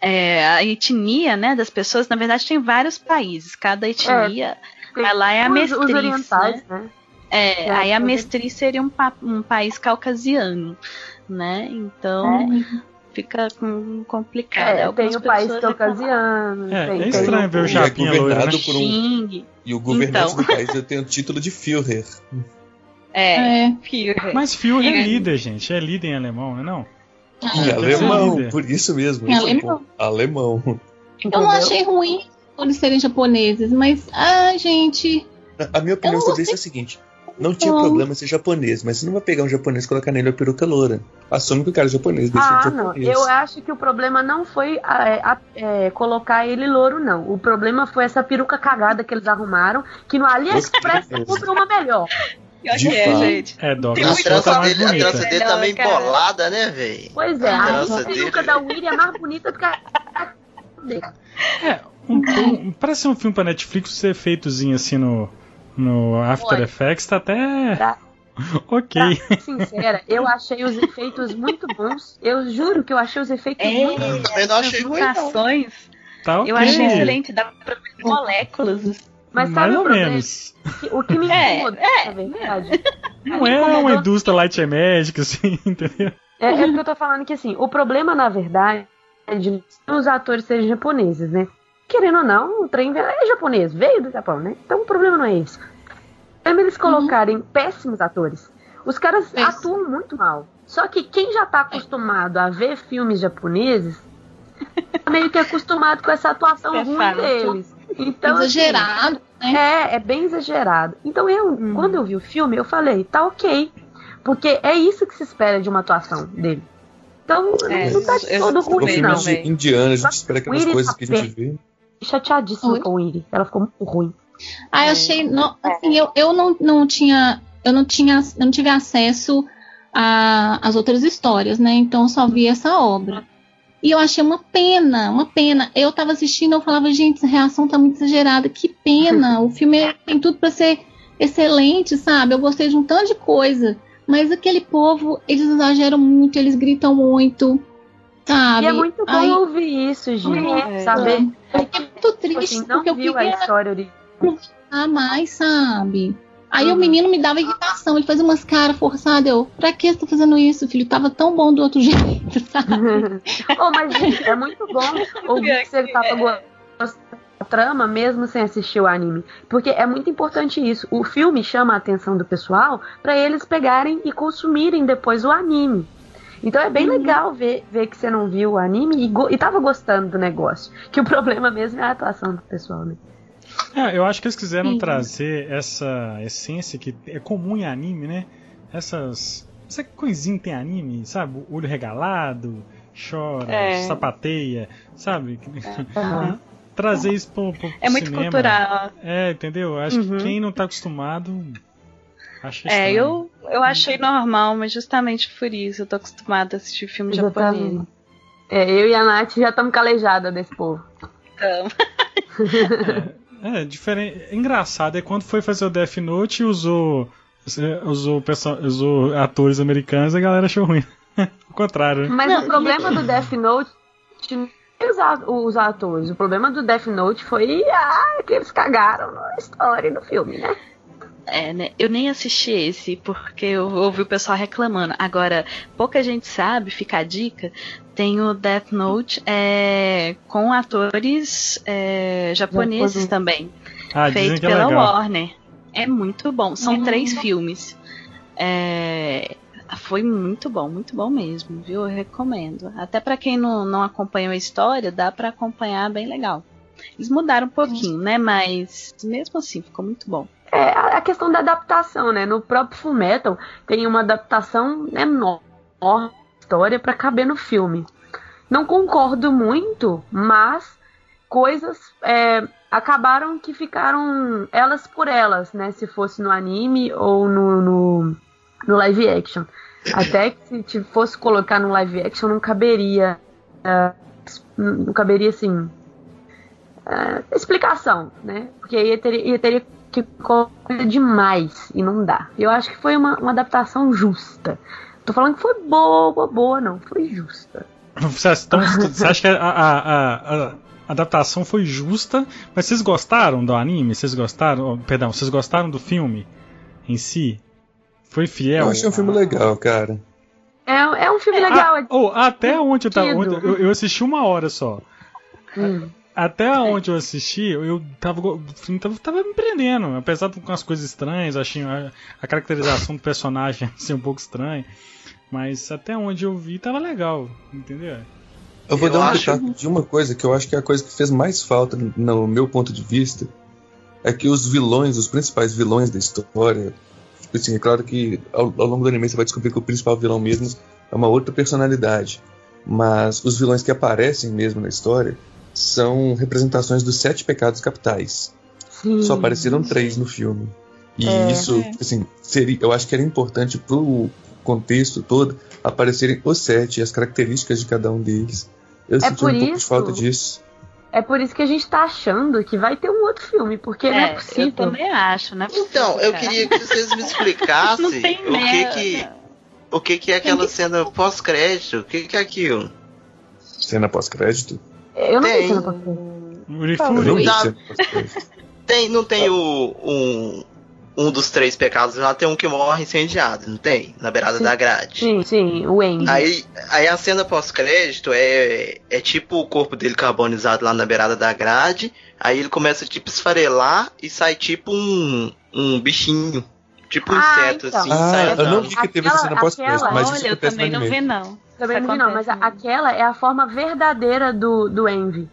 É, a etnia né, das pessoas, na verdade, tem vários países. Cada etnia, é, ela é a mestriz. Orientais, né? né? É, é, aí a mestriz seria um, um país caucasiano, né? Então, é fica complicado. É, tem o país caucasiano. É, tem, é estranho ver o Japinha é loiro, né? por um, E o governante então. do país tem o título de Führer. É, é. Führer. Mas Führer é líder, gente. É líder em alemão, não é não? É alemão, por isso mesmo. É alemão. alemão. Eu não achei ruim eles serem japoneses, mas, ah, gente. A minha opinião sobre isso é a seguinte: não tinha então... problema ser japonês, mas você não vai pegar um japonês e colocar nele a peruca loura. Assume que o cara é japonês, deixa ah, de japonês. não. Eu acho que o problema não foi é, é, colocar ele louro, não. O problema foi essa peruca cagada que eles arrumaram, que no AliExpress compra uma melhor. Pior que é, gente. É, Doc. A trança dele, a trança dele tá meio embolada, né, velho? Pois é, a, a peruca dele... da Willy é mais bonita do que a É, um, um, parece um filme pra Netflix ser feitozinho assim no, no After Olha, Effects tá até. Pra, ok. Pra ser sincera, eu achei os efeitos muito bons. Eu juro que eu achei os efeitos é, muito bons. Também não achei ruim. Tá okay. Eu achei excelente, dá pra ver moléculas. Mas Mais ou menos. O que me é, incomoda, é, na verdade. Não é uma indústria light magic, assim, entendeu? É, é que eu tô falando que, assim, o problema, na verdade, é de os atores serem japoneses, né? Querendo ou não, o trem é japonês, veio do Japão, né? Então o problema não é esse. É eles uhum. colocarem uhum. péssimos atores. Os caras é atuam muito mal. Só que quem já tá acostumado a ver filmes japoneses, tá meio que acostumado com essa atuação é ruim fácil. deles. Então, assim, exagerado, assim, né? É, é bem exagerado. Então eu, uhum. quando eu vi o filme, eu falei, tá ok. Porque é isso que se espera de uma atuação dele. Então, é, não tá todo ruim, não. Indiana, a gente espera aquelas coisas que a gente vê chateadíssima Oi? com o Iri. Ela ficou muito ruim. Ah, eu achei. Não, assim, eu, eu não, não tinha. Eu não tinha. Eu não tive acesso às outras histórias, né? Então eu só vi essa obra. E eu achei uma pena, uma pena. Eu tava assistindo, eu falava, gente, essa reação tá muito exagerada. Que pena. O filme é, tem tudo para ser excelente, sabe? Eu gostei de um tanto de coisa. Mas aquele povo, eles exageram muito, eles gritam muito. Sabe? E é muito bom Aí, ouvir isso, gente. É, saber. É, é muito triste, assim, não porque viu eu queria a história original. Ah, mais, sabe? Aí uhum. o menino me dava irritação, ele fazia umas caras forçadas. Eu, pra que você tá fazendo isso, filho? Tava tão bom do outro jeito, sabe? oh, mas, gente, é muito bom ouvir que você tava gostando da trama mesmo sem assistir o anime. Porque é muito importante isso. O filme chama a atenção do pessoal para eles pegarem e consumirem depois o anime. Então é bem uhum. legal ver, ver que você não viu o anime e, go e tava gostando do negócio. Que o problema mesmo é a atuação do pessoal, né? É, eu acho que eles quiseram Sim. trazer essa essência que é comum em anime, né? Essas. Essa coisinha tem anime, sabe? Olho regalado, chora, é. sapateia, sabe? Uhum. trazer isso pro, pro É muito cinema. cultural. É, entendeu? Acho uhum. que quem não tá acostumado. Acha é, eu, eu achei normal, mas justamente por isso eu tô acostumada a assistir filme japonês. É, eu e a Nath já estamos calejadas desse povo. Então. é, é, diferente. É engraçado é quando foi fazer o Death Note e usou, usou, usou atores americanos a galera achou ruim. o contrário. Né? Mas não, o problema do Death Note os atores. O problema do Death Note foi ah, que eles cagaram na história do filme, né? É, né? Eu nem assisti esse porque eu ouvi o pessoal reclamando. Agora, pouca gente sabe, fica a dica. Tem o Death Note é, com atores é, japoneses também. Ah, feito é pela Warner. É muito bom. São é três filmes. É, foi muito bom, muito bom mesmo, viu? Eu recomendo. Até para quem não, não acompanhou a história, dá para acompanhar bem legal. Eles mudaram um pouquinho, né? Mas mesmo assim ficou muito bom. É a questão da adaptação, né? No próprio Fullmetal tem uma adaptação enorme história para caber no filme. Não concordo muito, mas coisas é, acabaram que ficaram elas por elas, né? Se fosse no anime ou no, no, no live action. Até que se fosse colocar no live action não caberia. Uh, não caberia assim. Uh, explicação, né? Porque aí teria, ia teria que coisa demais e não dá. Eu acho que foi uma, uma adaptação justa. Tô falando que foi boa, boa, não, foi justa. Você, então, você acha que a, a, a, a, adaptação foi justa, mas vocês gostaram do anime? Vocês gostaram? Perdão, vocês gostaram do filme em si? Foi fiel? Eu achei um filme legal, cara. É, é um filme legal. Ah, oh, até onde eu tava. eu, eu assisti uma hora só. Hum. Até onde eu assisti, eu tava, tava, tava me prendendo. Apesar de com as coisas estranhas, achei a, a, caracterização do personagem ser um pouco estranha. Mas até onde eu vi tava legal, entendeu? Eu vou eu dar um acho... destaque de uma coisa que eu acho que é a coisa que fez mais falta, no meu ponto de vista, é que os vilões, os principais vilões da história, tipo assim, é claro que ao, ao longo do anime você vai descobrir que o principal vilão mesmo é uma outra personalidade. Mas os vilões que aparecem mesmo na história são representações dos sete pecados capitais. Sim. Só apareceram três no filme. E é, isso, é. assim, seria, eu acho que era importante pro contexto todo aparecerem os sete e as características de cada um deles. Eu é senti um isso, pouco de falta disso. É por isso que a gente tá achando que vai ter um outro filme, porque é, não é possível. Eu também acho, né? Então, eu queria que vocês me explicassem o que que o que que é aquela cena pós-crédito? O que que é aquilo? Cena pós-crédito? Eu não tem. vi cena pós-crédito. Tem, não tem o, um, um dos três pecados lá, tem um que morre incendiado, não tem? Na beirada sim, da grade. Sim, sim, o Andy. Aí, aí a cena pós-crédito é, é tipo o corpo dele carbonizado lá na beirada da grade. Aí ele começa tipo esfarelar e sai tipo um, um bichinho. Tipo um ah, inseto, então. assim. Ah, eu não vi que teve essa cena pós-crédito, mas olha, isso eu também não vi, não. Também não vi, não, mas a, aquela é a forma verdadeira do, do Envy.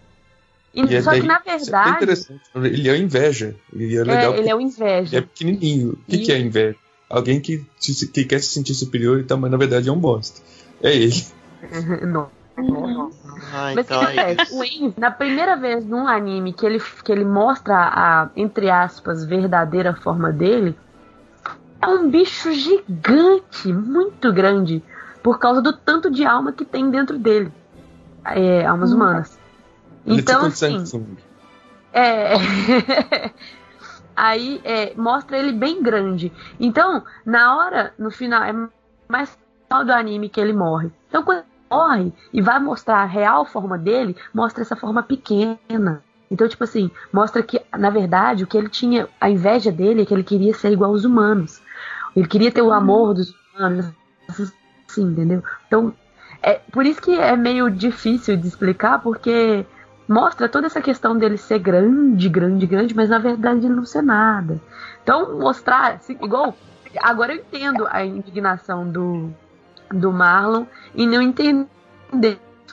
E, e só daí, que na é verdade. É interessante. Ele é inveja. Ele é legal. É, ele é o inveja. é pequenininho. O que, e... que é inveja? Alguém que, que quer se sentir superior e tal, mas na verdade é um bosta. É ele. não. Ah, Mas então que é o Envy, na primeira vez num anime que ele, que ele mostra a, entre aspas, verdadeira forma dele, é um bicho gigante, muito grande, por causa do tanto de alma que tem dentro dele. É, almas hum. humanas. Ele então, assim. É. Aí é, mostra ele bem grande. Então, na hora, no final, é mais final do anime que ele morre. Então, quando ele morre e vai mostrar a real forma dele, mostra essa forma pequena. Então, tipo assim, mostra que, na verdade, o que ele tinha, a inveja dele é que ele queria ser igual aos humanos. Ele queria ter o amor dos humanos, assim, entendeu? Então, é por isso que é meio difícil de explicar, porque mostra toda essa questão dele ser grande, grande, grande, mas na verdade ele não ser nada. Então, mostrar, assim, igual. Agora eu entendo a indignação do, do Marlon e não entender,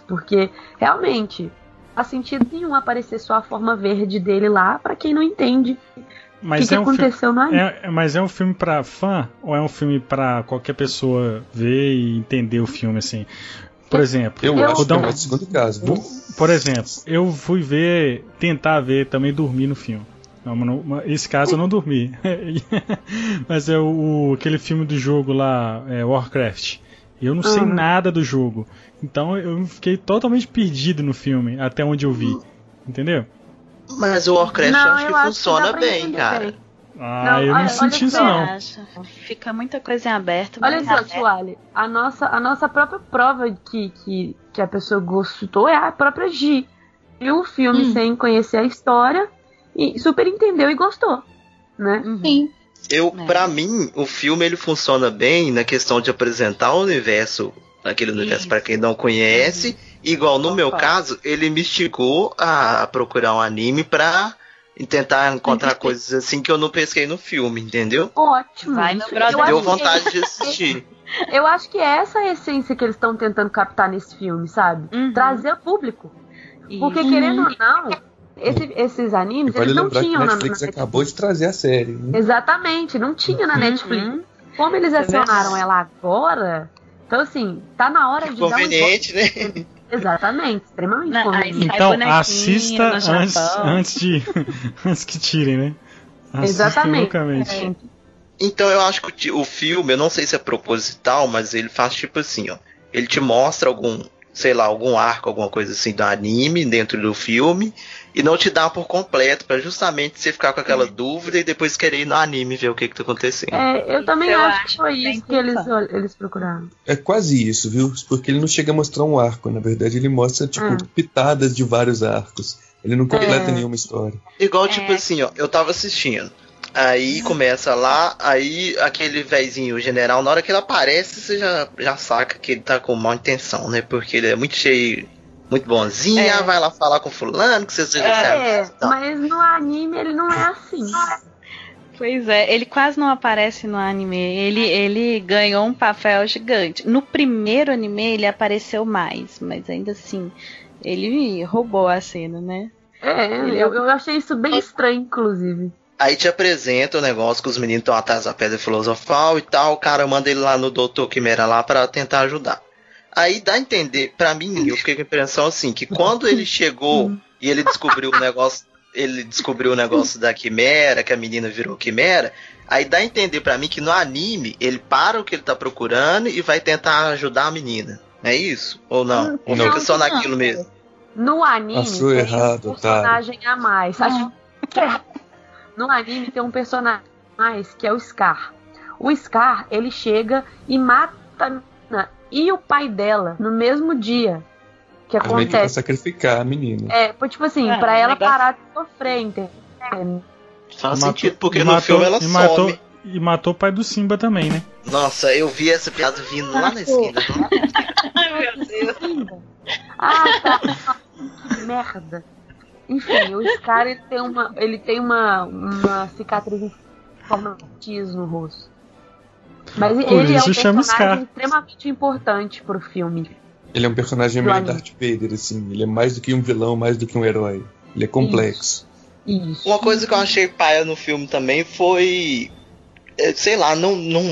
porque realmente faz sentido nenhum aparecer só a forma verde dele lá para quem não entende mas o que, é que um aconteceu filme, no é, Mas é um filme para fã ou é um filme para qualquer pessoa ver e entender o filme assim? Por exemplo, eu, eu acho que é um segundo caso. Por exemplo, eu fui ver, tentar ver, também dormir no filme. Não, não, esse caso eu não dormi. mas é o, aquele filme do jogo lá, é Warcraft. Eu não sei uhum. nada do jogo. Então eu fiquei totalmente perdido no filme, até onde eu vi. Entendeu? Mas o Warcraft não, acho que funciona que bem, cara. Ah, não, eu não senti isso não. Fica muita coisa em aberto. Olha só, Suale, a nossa, a nossa própria prova que, que, que a pessoa gostou é a própria G. Viu o filme hum. sem conhecer a história e super entendeu e gostou, né? Uhum. Sim. Eu, é. para mim, o filme ele funciona bem na questão de apresentar o universo, aquele universo para quem não conhece. Uhum. Igual no meu caso, ele me instigou a procurar um anime pra tentar encontrar coisas assim que eu não pesquei no filme, entendeu? Ótimo. Vai no brother. Deu vontade de assistir. Eu acho que é essa a essência que eles estão tentando captar nesse filme, sabe? Uhum. Trazer público. Porque, uhum. querendo ou não, esse, esses animes, vale eles não tinham na Netflix. Na acabou de trazer a série. Né? Exatamente, não tinha na uhum. Netflix. Como eles acionaram ela agora, então assim, tá na hora de Conveniente, dar um né? Exatamente, extremamente conveniente. Então assista antes, antes de antes que tirem, né? Assista Exatamente. É. Então eu acho que o filme, eu não sei se é proposital, mas ele faz tipo assim, ó. Ele te mostra algum sei lá, algum arco, alguma coisa assim do anime dentro do filme e não te dá por completo, para justamente você ficar com aquela dúvida e depois querer ir no anime ver o que que tá acontecendo. É, eu também eu acho que foi isso que eles, eles procuraram. É quase isso, viu? Porque ele não chega a mostrar um arco, na verdade ele mostra, tipo, hum. pitadas de vários arcos. Ele não completa é. nenhuma história. Igual, tipo é. assim, ó, eu tava assistindo. Aí começa lá, aí aquele vezinho general, na hora que ele aparece, você já, já saca que ele tá com má intenção, né? Porque ele é muito cheio, muito bonzinho, é. vai lá falar com fulano, que você já é, sabe. Mas no anime ele não é assim. Pois é, ele quase não aparece no anime. Ele, ele ganhou um papel gigante. No primeiro anime ele apareceu mais, mas ainda assim, ele roubou a cena, né? É, eu, eu achei isso bem estranho, inclusive. Aí te apresenta o negócio que os meninos estão atrás da pedra filosofal e tal. O cara manda ele lá no Doutor Quimera lá para tentar ajudar. Aí dá a entender, para mim, eu fiquei com a impressão assim, que quando ele chegou e ele descobriu o negócio, ele descobriu o negócio da quimera, que a menina virou quimera, aí dá a entender para mim que no anime ele para o que ele tá procurando e vai tentar ajudar a menina. É isso? Ou não? Ou fica só naquilo mesmo? No anime, Achou errado, um personagem tá. a mais. Acho que no anime tem um personagem mais que é o Scar. O Scar, ele chega e mata a menina e o pai dela no mesmo dia que acontece. Pra sacrificar a menina. É, tipo assim, é, pra ela negócio... parar de sofrer, entendeu? Faz matou, sentido, porque no matou, filme ela e some. Matou, e matou o pai do Simba também, né? Nossa, eu vi essa piada vindo lá na esquina. Ai, meu Deus. Ah, tá. Que merda. Enfim, o Scar ele tem uma, ele tem uma, uma cicatriz em forma de X no rosto. Mas Por ele é um personagem extremamente importante pro filme. Ele é um personagem meio Darth Vader, assim. Ele é mais do que um vilão, mais do que um herói. Ele é complexo. Isso. Isso. Uma coisa que eu achei paia no filme também foi. É, sei lá, não, não,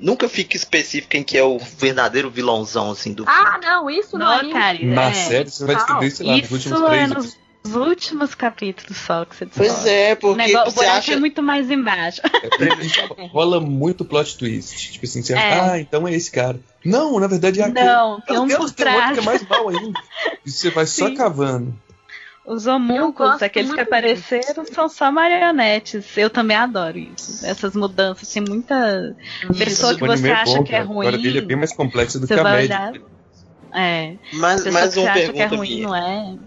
nunca fica específico em que é o verdadeiro vilãozão assim do Ah, filme. não, isso não, não cara, Na é. série você vai descobrir, sei lá, nos últimos três é os últimos capítulos só que você descobre. Pois é, porque o, negócio, você acha... é muito mais embaixo. É, rola muito plot twist. Tipo assim, você é. ah, então é esse cara. Não, na verdade é aquele. Não, tem um por trás. que é mais mal ainda. E você vai Sim. só cavando. Os homúnculos, aqueles que apareceram, são só marionetes. Eu também adoro isso. Essas mudanças. Tem muita pessoa que você é acha bom, que é ruim. Agora dele é bem mais complexo do que a média. É. Mas, mas uma que pergunta que é ruim, minha. não é?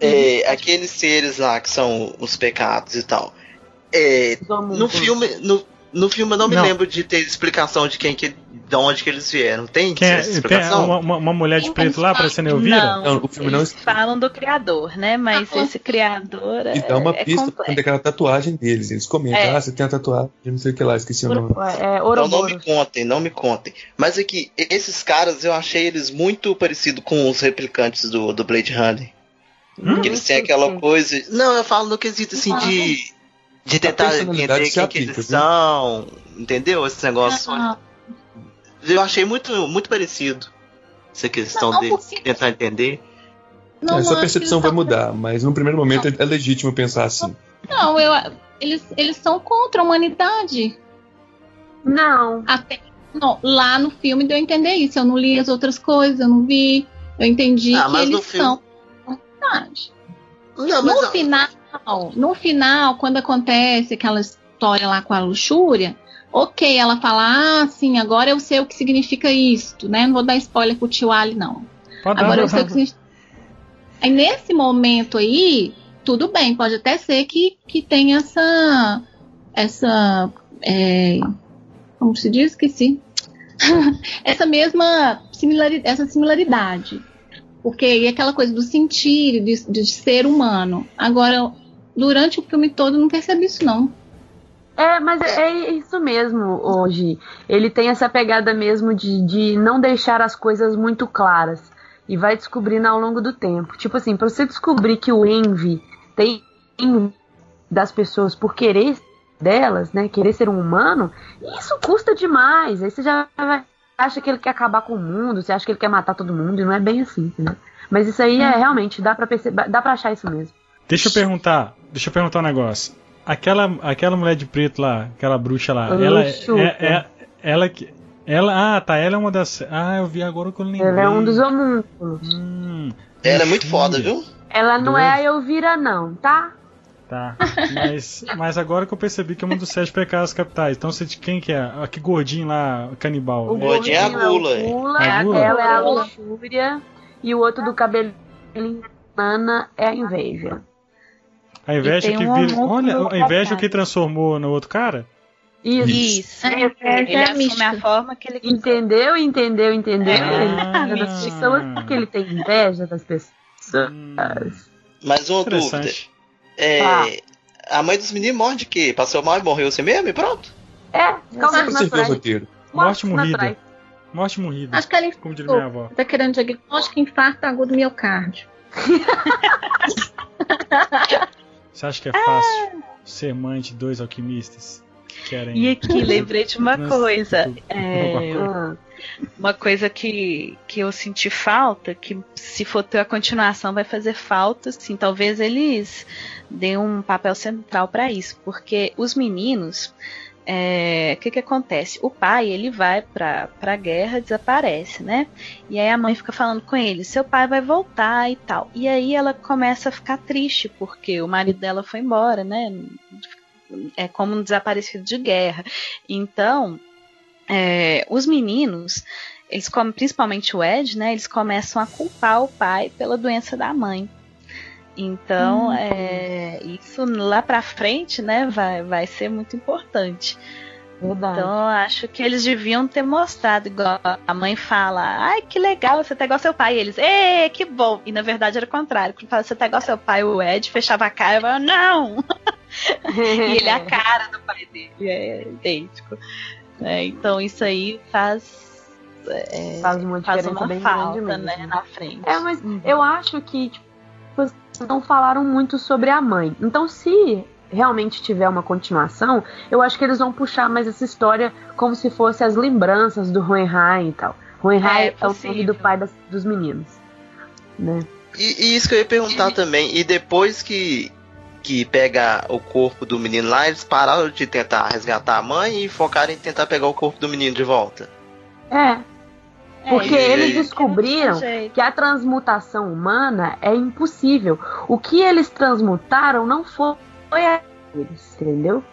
É, aqueles seres lá que são os pecados e tal. É, no filme, no, no filme eu não me não. lembro de ter explicação de quem que de onde que eles vieram. Tem, Quem, é- explicação? Tem uma, uma, mulher de preto lá parecendo Elvira? Não, não, o filme eles não... falam do criador, né? Mas ah, esse criador é, dá uma é pista quando aquela tatuagem deles. Eles comentam, é. ah, você tem a tatuagem, não sei o que lá, esqueci o nome. É, então não me contem, não me contem. Mas é que esses caras, eu achei eles muito parecidos com os replicantes do, do Blade Runner. Hum? Eles têm aquela coisa... Não, eu falo no quesito assim de... De tentar entender quem que eles são, entendeu? Esse negócio... Ah, eu achei muito, muito parecido. Essa questão não, de porque... tentar entender. Não, é, sua percepção vai mudar, mas no primeiro momento não. é legítimo pensar assim. Não, eu, eles, eles são contra a humanidade. Não. Até, não. Lá no filme deu a entender isso. Eu não li as outras coisas, eu não vi. Eu entendi ah, que eles são Não, no não. final, no final, quando acontece aquela história lá com a luxúria, ok ela fala, ah, sim, agora eu sei o que significa isto, né? Não vou dar spoiler pro tio Ali, não. Pode agora dar, eu sei o que significa. Aí nesse momento aí, tudo bem, pode até ser que, que tenha essa. Essa. É, como se diz? Esqueci. essa mesma similaridade, essa similaridade. Porque é aquela coisa do sentir, de, de ser humano. Agora, durante o filme todo, não percebi isso, não. É, mas é, é isso mesmo hoje. Ele tem essa pegada mesmo de, de não deixar as coisas muito claras. E vai descobrindo ao longo do tempo. Tipo assim, pra você descobrir que o envy tem das pessoas por querer delas, né? Querer ser um humano, isso custa demais. Aí você já vai, acha que ele quer acabar com o mundo, você acha que ele quer matar todo mundo, e não é bem assim, né? Mas isso aí é uhum. realmente, dá pra perceber, dá pra achar isso mesmo. Deixa eu perguntar, deixa eu perguntar um negócio aquela, aquela mulher de preto lá, aquela bruxa lá, ela, é, é, é, ela que. Ela, ah, tá, ela é uma das. Ah, eu vi agora que eu lembrei. Ela é um dos homúnculos. Hum, ela é muito foda, viu? Ela não Dois. é a Elvira, não, tá? Tá. Mas, mas agora que eu percebi que é um dos sete pecados capitais. Então você de quem que é? Ah, que gordinho lá, canibal. O gordinho é a gula. É gula, a gula? Ela é a luxúria. E o outro do cabelo Ana é a inveja. A inveja que vira. Olha, a inveja que transformou no outro cara? Isso. Isso. É, é, ele é assume a forma que ele Entendeu, entendeu, entendeu? Ah, ele, das pessoas que ele tem inveja das pessoas. Hum. Mas uma dúvida. É, ah. A mãe dos meninos morre de quê? Passou mal e morreu assim mesmo e pronto? É, calma você viu o roteiro? Morte morrida. Morte morrida. Acho que ela como diria minha avó. Tá querendo diagnóstico infarto agudo miocárdio. Você acha que é fácil ah. ser mãe de dois alquimistas? Querem... E aqui, lembrei de uma coisa. É, uma coisa que, que eu senti falta, que se for ter a continuação vai fazer falta, sim. Talvez eles deem um papel central para isso, porque os meninos o é, que que acontece? O pai, ele vai pra, pra guerra, desaparece, né? E aí a mãe fica falando com ele, seu pai vai voltar e tal. E aí ela começa a ficar triste, porque o marido dela foi embora, né? É como um desaparecido de guerra. Então, é, os meninos, eles principalmente o Ed, né? Eles começam a culpar o pai pela doença da mãe. Então, hum. é, isso lá pra frente, né, vai, vai ser muito importante. Verdade. Então, acho que eles deviam ter mostrado, igual a mãe fala, ai, que legal, você tá igual seu pai. E eles, ê, que bom. E na verdade era o contrário. Quando fala, você tá igual seu pai, o Ed fechava a cara e falava, não! e ele é a cara do pai dele, é idêntico. É, então, isso aí faz é, faz uma diferença faz uma bem falta, grande né, na frente. É, mas uhum. eu acho que tipo, não falaram muito sobre a mãe. Então, se realmente tiver uma continuação, eu acho que eles vão puxar mais essa história como se fosse as lembranças do Hohenheim e tal. Hohenheim é, é o filho do pai das, dos meninos, né? E, e, isso que eu ia perguntar também. E depois que, que pega o corpo do menino lá, eles pararam de tentar resgatar a mãe e focaram em tentar pegar o corpo do menino de volta. É, Porque é, eles descobriram que a transmutação humana é impossível. O que eles transmutaram não foi a eles, entendeu?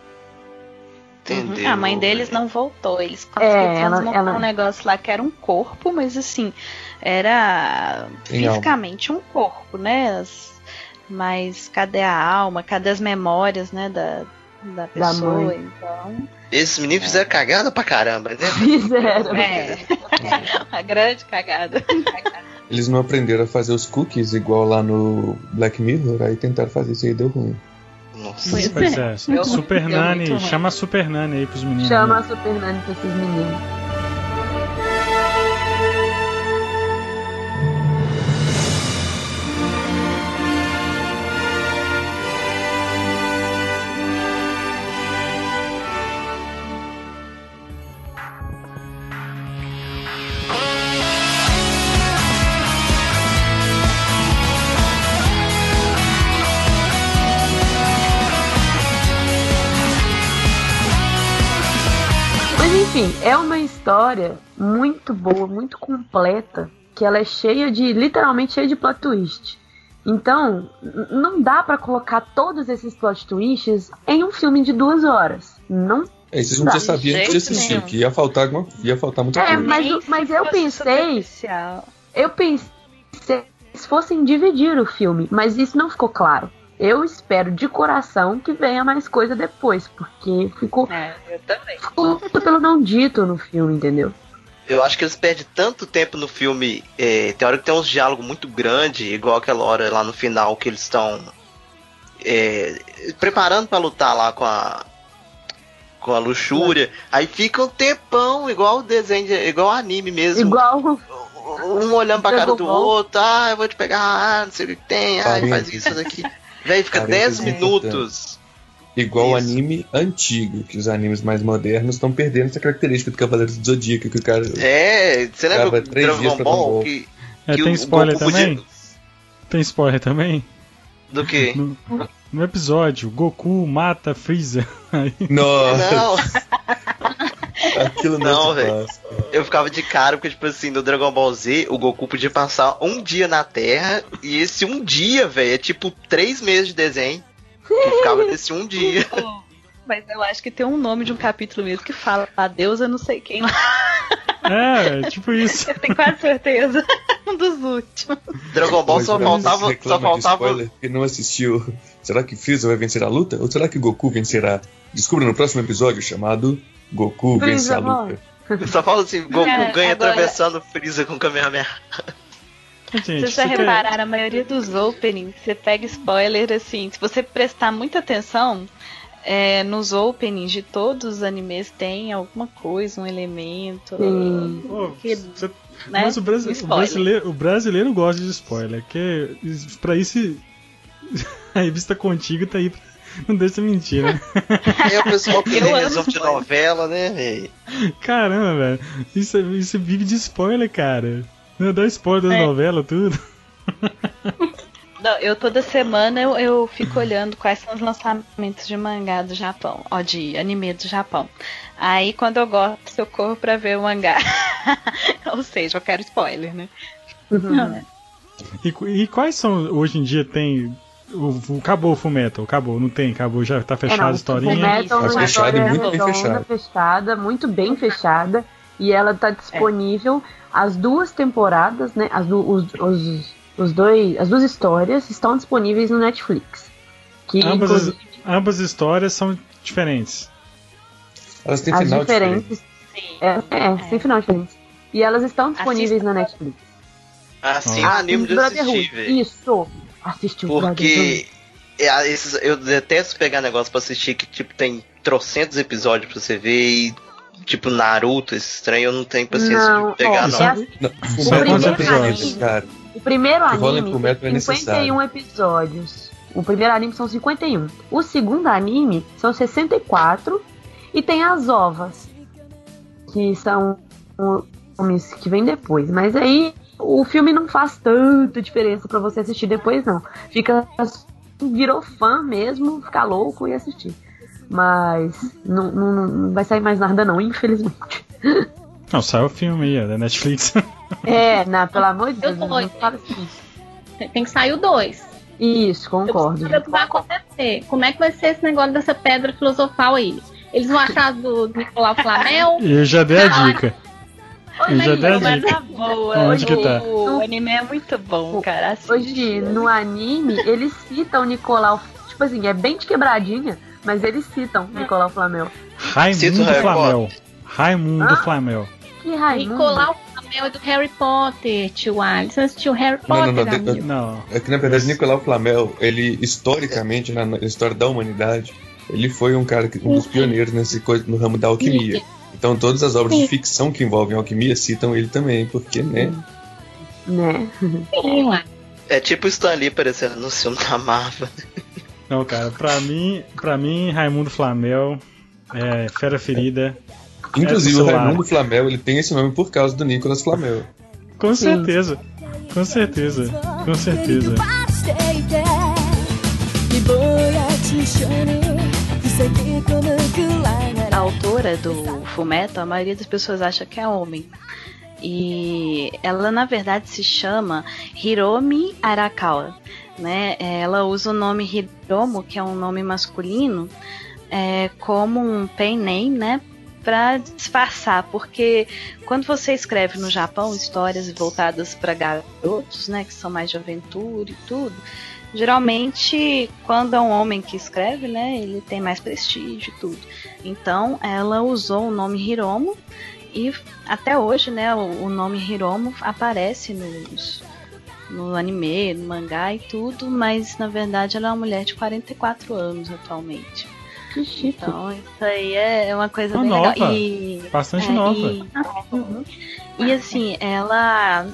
Entendeu? Uhum. A mãe deles não voltou. Eles conseguiram é, transmutar ela... um negócio lá que era um corpo, mas assim, era fisicamente um corpo, né? As, Mas cadê a alma? Cadê as memórias, né, da, da pessoa? Da então. Esses meninos é. fizeram cagada pra caramba, né? Fizeram. É. Uma grande cagada. Eles não aprenderam a fazer os cookies igual lá no Black Mirror, aí tentaram fazer isso aí deu ruim. Nossa. Pois, pois é. é. Super Nani, chama a Super Nani aí pros meninos. Chama né? a Super Nani pra esses meninos. É uma história muito boa, muito completa, que ela é cheia de, literalmente cheia de plot twist. Então, não dá para colocar todos esses plot twists em um filme de duas horas. Não é, vocês não já sabiam antes de assistir, que ia faltar, alguma, ia faltar muita é, coisa. Mas, mas eu pensei. Eu pensei se fossem dividir o filme, mas isso não ficou claro. Eu espero de coração que venha mais coisa depois, porque ficou. É, eu também. Ficou pelo não dito no filme, entendeu? Eu acho que eles perdem tanto tempo no filme. É, tem hora que tem uns diálogos muito grandes, igual aquela hora lá no final que eles estão é, preparando para lutar lá com a com a luxúria. Aí fica um tempão, igual o desenho, igual o anime mesmo. Igual um olhando pra cara do outro, ah, eu vou te pegar, ah, não sei o que tem, ah, faz isso daqui. Véi, fica 10 minutos. Igual o anime antigo, que os animes mais modernos estão perdendo essa característica do Cavaleiro do Zodíaco, que o cara. É, você lembra do Dragon Ball? Que, é, que tem spoiler também? Podia... Tem spoiler também? Do que? No, no, episódio, Goku mata Freeza. Nossa! Não. Aquilo não, velho. Eu ficava de cara, porque, tipo assim, no Dragon Ball Z, o Goku podia passar um dia na Terra, e esse um dia, velho, é tipo três meses de desenho. Que ficava nesse um dia. Mas eu acho que tem um nome de um capítulo mesmo que fala a deusa não sei quem lá. É, tipo isso. Eu tenho quase certeza. um dos últimos. Dragon Ball só faltava. Só faltava. Que não assistiu. Será que Freeza vai vencer a luta? Ou será que Goku vencerá? Descubra no próximo episódio chamado Goku vence a luta. Só fala assim, Goku é, ganha agora... atravessando Freeza com o Kamehameha. Gente, Vocês já repararam, a maioria dos openings, você pega spoiler assim, se você prestar muita atenção, é, nos openings de todos os animes tem alguma coisa, um elemento. Oh, que, você, né? Mas o, brasi o, brasileiro, o brasileiro gosta de spoiler, que pra isso a revista contigo tá aí pra não deixa mentir, né? É o pessoal que lê resumo de novela, né, velho? Caramba, velho. Isso, isso vive de spoiler, cara. Não dá spoiler das é. novelas, tudo. Não, eu toda semana eu, eu fico olhando quais são os lançamentos de mangá do Japão, ó, de anime do Japão. Aí quando eu gosto, eu corro pra ver o mangá. Ou seja, eu quero spoiler, né? Uhum. E, e, quais são, hoje em dia, tem o, o, acabou o Fullmetal, acabou, não tem, acabou, já tá fechada é, a historinha. Fullmetal tá fechada, é muito bem fechada. fechada, muito bem fechada, e ela tá disponível é. as duas temporadas, né, as, os, os, os dois, as duas histórias estão disponíveis no Netflix. Que, ambas, as, ambas histórias são diferentes. Elas têm final diferentes. Diferente. É, é, sem final diferente. E elas estão disponíveis Assista. na Netflix. Assim, ah, anime de assistir, Isso, Assistiu Porque é, esses, eu detesto pegar negócio pra assistir que, tipo, tem trocentos episódios pra você ver e tipo Naruto, esse estranho, eu não tenho paciência não, de pegar, ó, não. É não. O, primeiro anime, cara. o primeiro anime tem 51 episódios. O primeiro anime são 51. O segundo anime são 64 e tem as ovas, que são filmes que vem depois. Mas aí o filme não faz tanta diferença para você assistir depois, não. Fica. Virou fã mesmo, ficar louco e assistir. Mas não, não, não vai sair mais nada, não, infelizmente. Não, sai o filme aí, é da Netflix. É, não, pelo amor de Deus, não fala assim. Tem que sair o 2. Isso, concordo. O que vai acontecer? Como é que vai ser esse negócio dessa pedra filosofal aí? Eles vão achar do Nicolau Flamel? Eu já dei a dica. Já deu mas tá boa. Onde que tá? O, anime é muito bom, cara. Assiste. Hoje, no anime, eles citam Nicolau. Tipo assim, é bem de quebradinha, mas eles citam Nicolau Flamel. Raimundo Flamel. Raimundo ah? Flamel. Que Raimundo? Nicolau Flamel é do Harry Potter, tio Alisson. Você assistiu Harry Potter? Não, não, não, não. É que na verdade Nicolau Flamel, ele historicamente, na história da humanidade, ele foi um cara, um dos pioneiros nesse coisa, no ramo da alquimia. Então todas as obras Sim. de ficção que envolvem alquimia citam ele também, porque, né? Né? É tipo Stan Lee aparecendo no filme da Marvel. Não, cara, pra mim, pra mim, Raimundo Flamel é Fera Ferida. Inclusive, é o Raimundo Flamel, ele tem esse nome por causa do Nicolas Flamel. Com certeza. Com certeza. Com certeza. Autora do Fumeto, a maioria das pessoas acha que é homem. E ela, na verdade, se chama Hiromi Arakawa. Né? Ela usa o nome Hiromo, que é um nome masculino, é, como um pen name, né? para disfarçar, porque quando você escreve no Japão histórias voltadas para garotos, né, que são mais de aventura e tudo, geralmente quando é um homem que escreve, né, ele tem mais prestígio e tudo. Então ela usou o nome Hiromo e até hoje, né, o, o nome Hiromo aparece nos no anime, no mangá e tudo, mas na verdade ela é uma mulher de 44 anos atualmente. Que chique. Então, isso aí é uma coisa bem nova. legal. E, Bastante é, nova. E, uhum. e assim, ela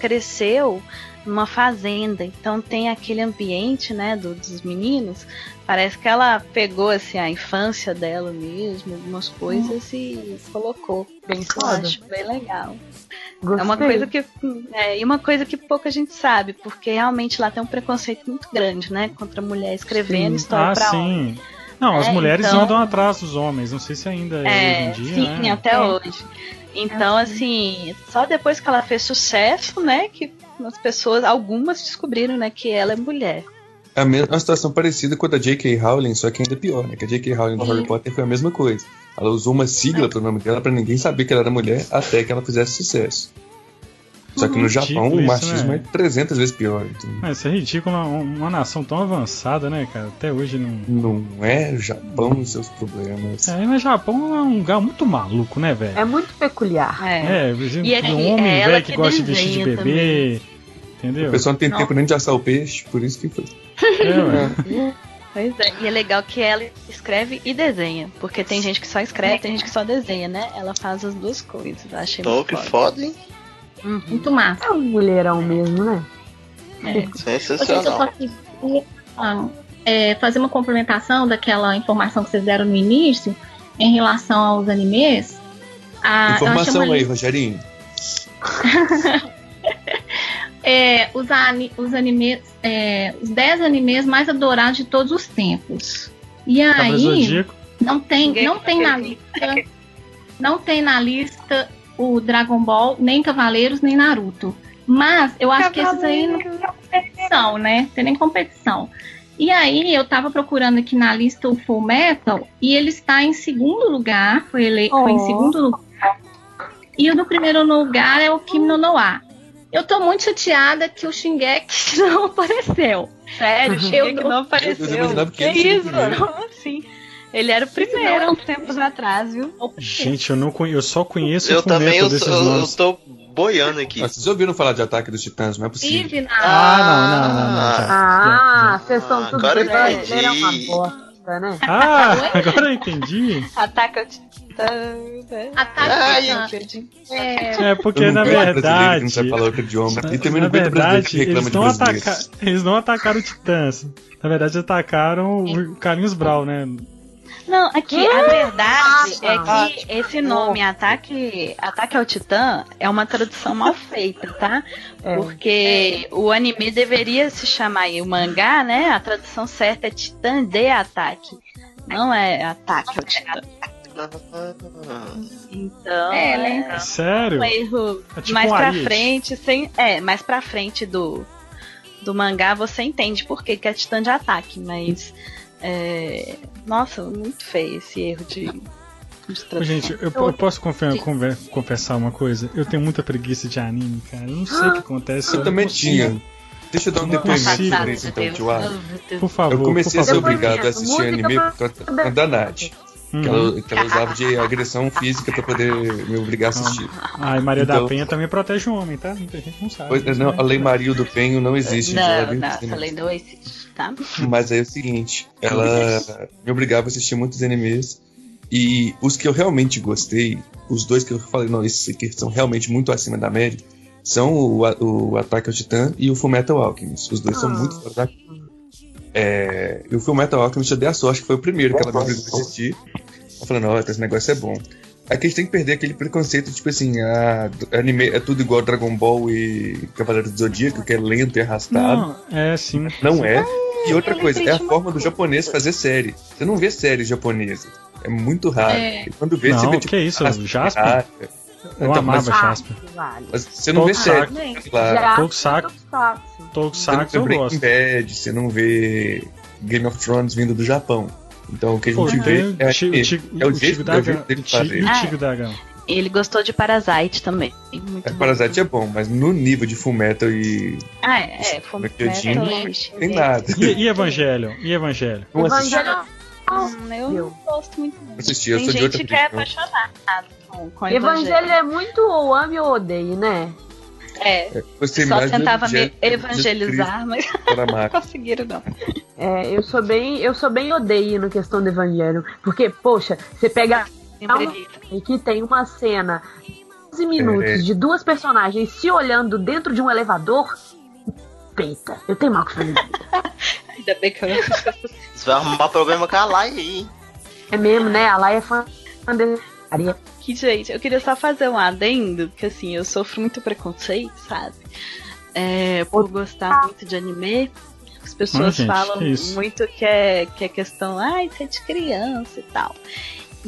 cresceu numa fazenda, então tem aquele ambiente, né, do, dos meninos. Parece que ela pegou assim a infância dela mesmo, algumas coisas uhum. e colocou. Bem foda. acho bem legal. Gostei. É uma coisa que é, e uma coisa que pouca gente sabe, porque realmente lá tem um preconceito muito grande, né, contra a mulher escrevendo sim. história ah, pra sim. homem. Não, as é, mulheres então... andam atrás dos homens, não sei se ainda é, é hoje em dia. Sim, né? até hoje. Então, assim, só depois que ela fez sucesso, né, que as pessoas, algumas descobriram, né, que ela é mulher. É uma situação parecida com a da J.K. Rowling, só que ainda pior, né? Que a J.K. Rowling do Harry Potter foi a mesma coisa. Ela usou uma sigla é. pro nome dela para ninguém saber que ela era mulher até que ela fizesse sucesso. Só que no Japão o machismo né? é 300 vezes pior. Então. isso é ridículo, uma, uma, nação tão avançada, né, cara? Até hoje não. Não é o Japão e seus problemas. É, mas o Japão é um lugar muito maluco, né, velho? É muito peculiar. É, é e é, um homem é velho que, que gosta de vestir de bebê. Também. Entendeu? A pessoa não tem não. tempo nem de assar o peixe, por isso que foi. É, é. Pois é, e é legal que ela escreve e desenha, porque tem gente que só escreve, tem gente que só desenha, né? Ela faz as duas coisas, achei Tô, muito que foda, hein? Uhum. Muito massa. É um mulherão mesmo, né? É. Sensacional. é, fazer uma complementação daquela informação que vocês deram no início em relação aos animes. A, informação aí, Rogerinho. é, os, os animes, é, os 10 animes mais adorados de todos os tempos. E aí, não tem, não tem na lista, não tem na lista o Dragon Ball, nem Cavaleiros, nem Naruto. Mas eu acho que esses aí não tem competição, né? Tem nem competição. E aí eu tava procurando aqui na lista o Full Metal e ele está em segundo lugar, foi, ele, oh. foi em segundo lugar. E o do primeiro lugar é o Kim no Noa. Eu tô muito chateada que o Shingeki não apareceu. Sério, o Shingeki eu, não apareceu. Que isso? Não, assim. Ele era o primeiro há uns tempos atrás, viu? Gente, eu, não conheço, eu só conheço eu o também, eu, desses eu, eu tô boiando aqui. Mas vocês ouviram falar de Ataque dos Titãs, não é possível. Ah, não, não, não. não ah, vocês são ah, tudo agora entendi. Era uma bosta, né? Ah, agora eu entendi. Ataque ao Titãs. Né? Ataque Titãs. É, é porque na verdade. Não sabe falar outro idioma. E também na verdade, eles não, ataca... eles não atacaram Titãs. Na verdade, atacaram o Carlinhos Brau, né? Não, aqui, a verdade é que esse nome, Ataque, Ataque ao Titã, é uma tradução mal feita, tá? É. Porque o anime deveria se chamar, e o mangá, né? A tradução certa é Titã de Ataque. Não é Ataque ao Titã. Então, é, né? Sério? Um erro é tipo mais um pra frente, sem, é, mais pra frente do, do mangá você entende por que, que é Titã de Ataque, mas é... Nossa, muito feio esse erro de. Gente, eu, eu posso confer, conver, confessar uma coisa? Eu tenho muita preguiça de anime, cara. Eu não sei o que acontece. Eu, eu também tinha. Deixa eu dar um depoimento sobre isso então, tio Por favor. Eu comecei a ser obrigado a assistir anime por causa da Nath. Hum. Que, ela, que, ela, usava de agressão física pra poder me obrigar a assistir. Ah, e Maria então, da Penha também protege o homem, tá? Muita gente não sabe. Pois, não, a Lei Maria do Penho não existe. Não, não, a lei não existe, tá? Mas aí é o seguinte, ela me obrigava a assistir muitos animes e os que eu realmente gostei, os dois que eu falei, não, esses aqui são realmente muito acima da média, são o, o Ataque ao Titã e o Fullmetal Alchemist. Os dois ah. são muito foda. Tá? É, e o Fullmetal Alchemist eu dei a sorte, que foi o primeiro que ela me obrigou a assistir. Eu falei, não, esse negócio é bom. Aqui a gente tem que perder aquele preconceito, tipo assim, a, anime é tudo igual Dragon Ball e Cavaleiro do Zodíaco, que é lento e arrastado. Não, é sim. Não é. E outra coisa, é a forma do japonês fazer série. Você não vê série japonesa. É muito raro. É. quando vê, não, você vê tipo. Que é isso? Jasper? Eu então, amava mas, Jasper. Mas você não vê série. Claro. Tokusatsu. Tokusatsu eu gosto. Bad, você não vê Game of Thrones vindo do Japão. Então o que a gente vê é, é, o jeito dele fazer. Ah, ele gostou de Parasite também. É, Parasite é bom, mas no nível de Fullmetal e. Ah, é, é Fullmetal. Tem nada. E, e Evangelho? E Evangelho? Evangelho Hum, eu não gosto muito. Não. Assisti, eu Tem sou de gente que é apaixonada com, com Evangelho. Evangelho é muito ou ame ou odeie, né? É, só tentava me evangelizar, mas não conseguiram não. É, eu sou bem, eu sou bem odeio no questão do evangelho, porque poxa, você pega e que tem uma cena 15 minutos é. de duas personagens se olhando dentro de um elevador, peita. Eu tenho mal que fazer. Ainda bem que eu não Você vai arrumar problema com a Lai aí. É mesmo, né? A Lai é fã de que, gente, eu queria só fazer um adendo, porque assim, eu sofro muito preconceito, sabe? É, por gostar muito de anime. As pessoas gente, falam que muito que é, que é questão, ai, ah, é de criança e tal.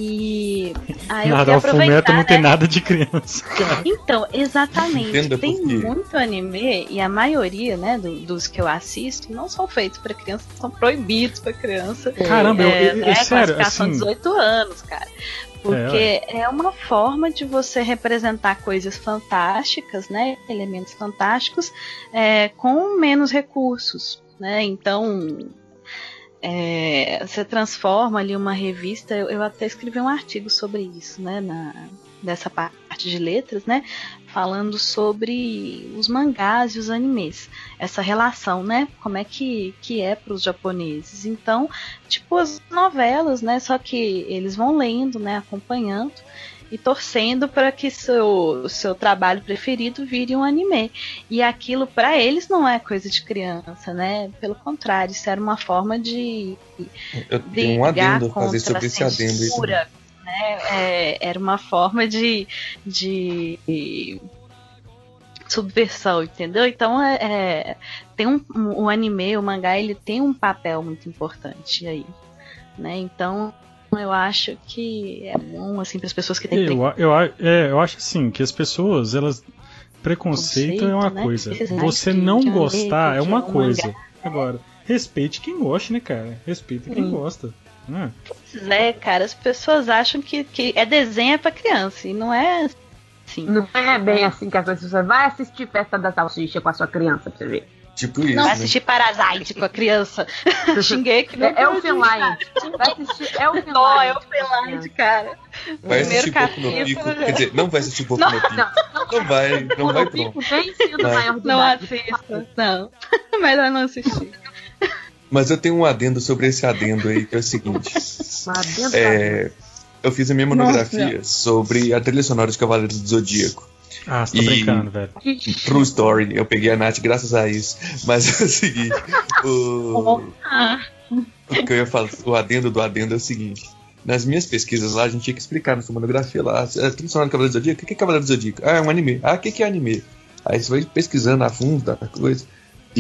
E aí nada, eu aproveitar, né? não tem nada de criança. Cara. Então, exatamente. tem muito anime e a maioria, né, do, dos que eu assisto não são feitos para criança, são proibidos para criança. Caramba, é, eu, eu, né, sério, classificação assim... 18 anos, cara. Porque é, é, uma forma de você representar coisas fantásticas, né? Elementos fantásticos é, com menos recursos, né? Então é, você transforma ali uma revista. Eu, eu, até escrevi um artigo sobre isso, né? Na, dessa parte de letras, né? Falando sobre os mangás e os animes. Essa relação, né? Como é que, que é para os japoneses. Então, tipo as novelas, né? Só que eles vão lendo, né? Acompanhando e torcendo para que seu, seu trabalho preferido vire um anime. E aquilo para eles não é coisa de criança, né? Pelo contrário, isso era uma forma de eu tenho um adendo fazer sobre esse adendo aí né? É, era uma forma de, de subversão, entendeu? Então é, é tem um, um, o anime, o mangá, ele tem um papel muito importante aí, né? Então eu acho que é bom assim para as pessoas que têm eu, eu, é, eu acho assim que as pessoas elas preconceito, é uma né? coisa, você não gostar é uma coisa. Agora respeite quem gosta, né, cara? Respeita quem hum. gosta. Né? né, cara, as pessoas acham que, que é desenho é pra criança e não é assim. Não é bem assim que as pessoas vai assistir festa da salsicha com a sua criança pra você ver. Tipo isso. Não né? assistir Parasite com a criança. Xinguei que não É, é o Finline. Vai assistir. É o Finline. Oh, é o Finline, cara. Vai assistir Boku no Pico. Quer dizer, não vai assistir Boku no Pico. Não, não, vai, não vai pronto. Não, não assista. Não. Melhor não assistir. Mas eu tenho um adendo sobre esse adendo aí, que é o seguinte. é, eu fiz a minha monografia Nossa. sobre a trilha sonora de Cavaleiros do Zodíaco. Ah, você tá e... brincando, velho. True story, eu peguei a Nath graças a isso. Mas é o seguinte: o... o que eu ia falar, o adendo do adendo é o seguinte. Nas minhas pesquisas lá, a gente tinha que explicar na sua monografia lá, a trilha sonora de Cavaleiros do Zodíaco, o que é Cavaleiros do Zodíaco? Ah, é um anime. Ah, o que é anime? Aí você vai pesquisando a fundo da coisa.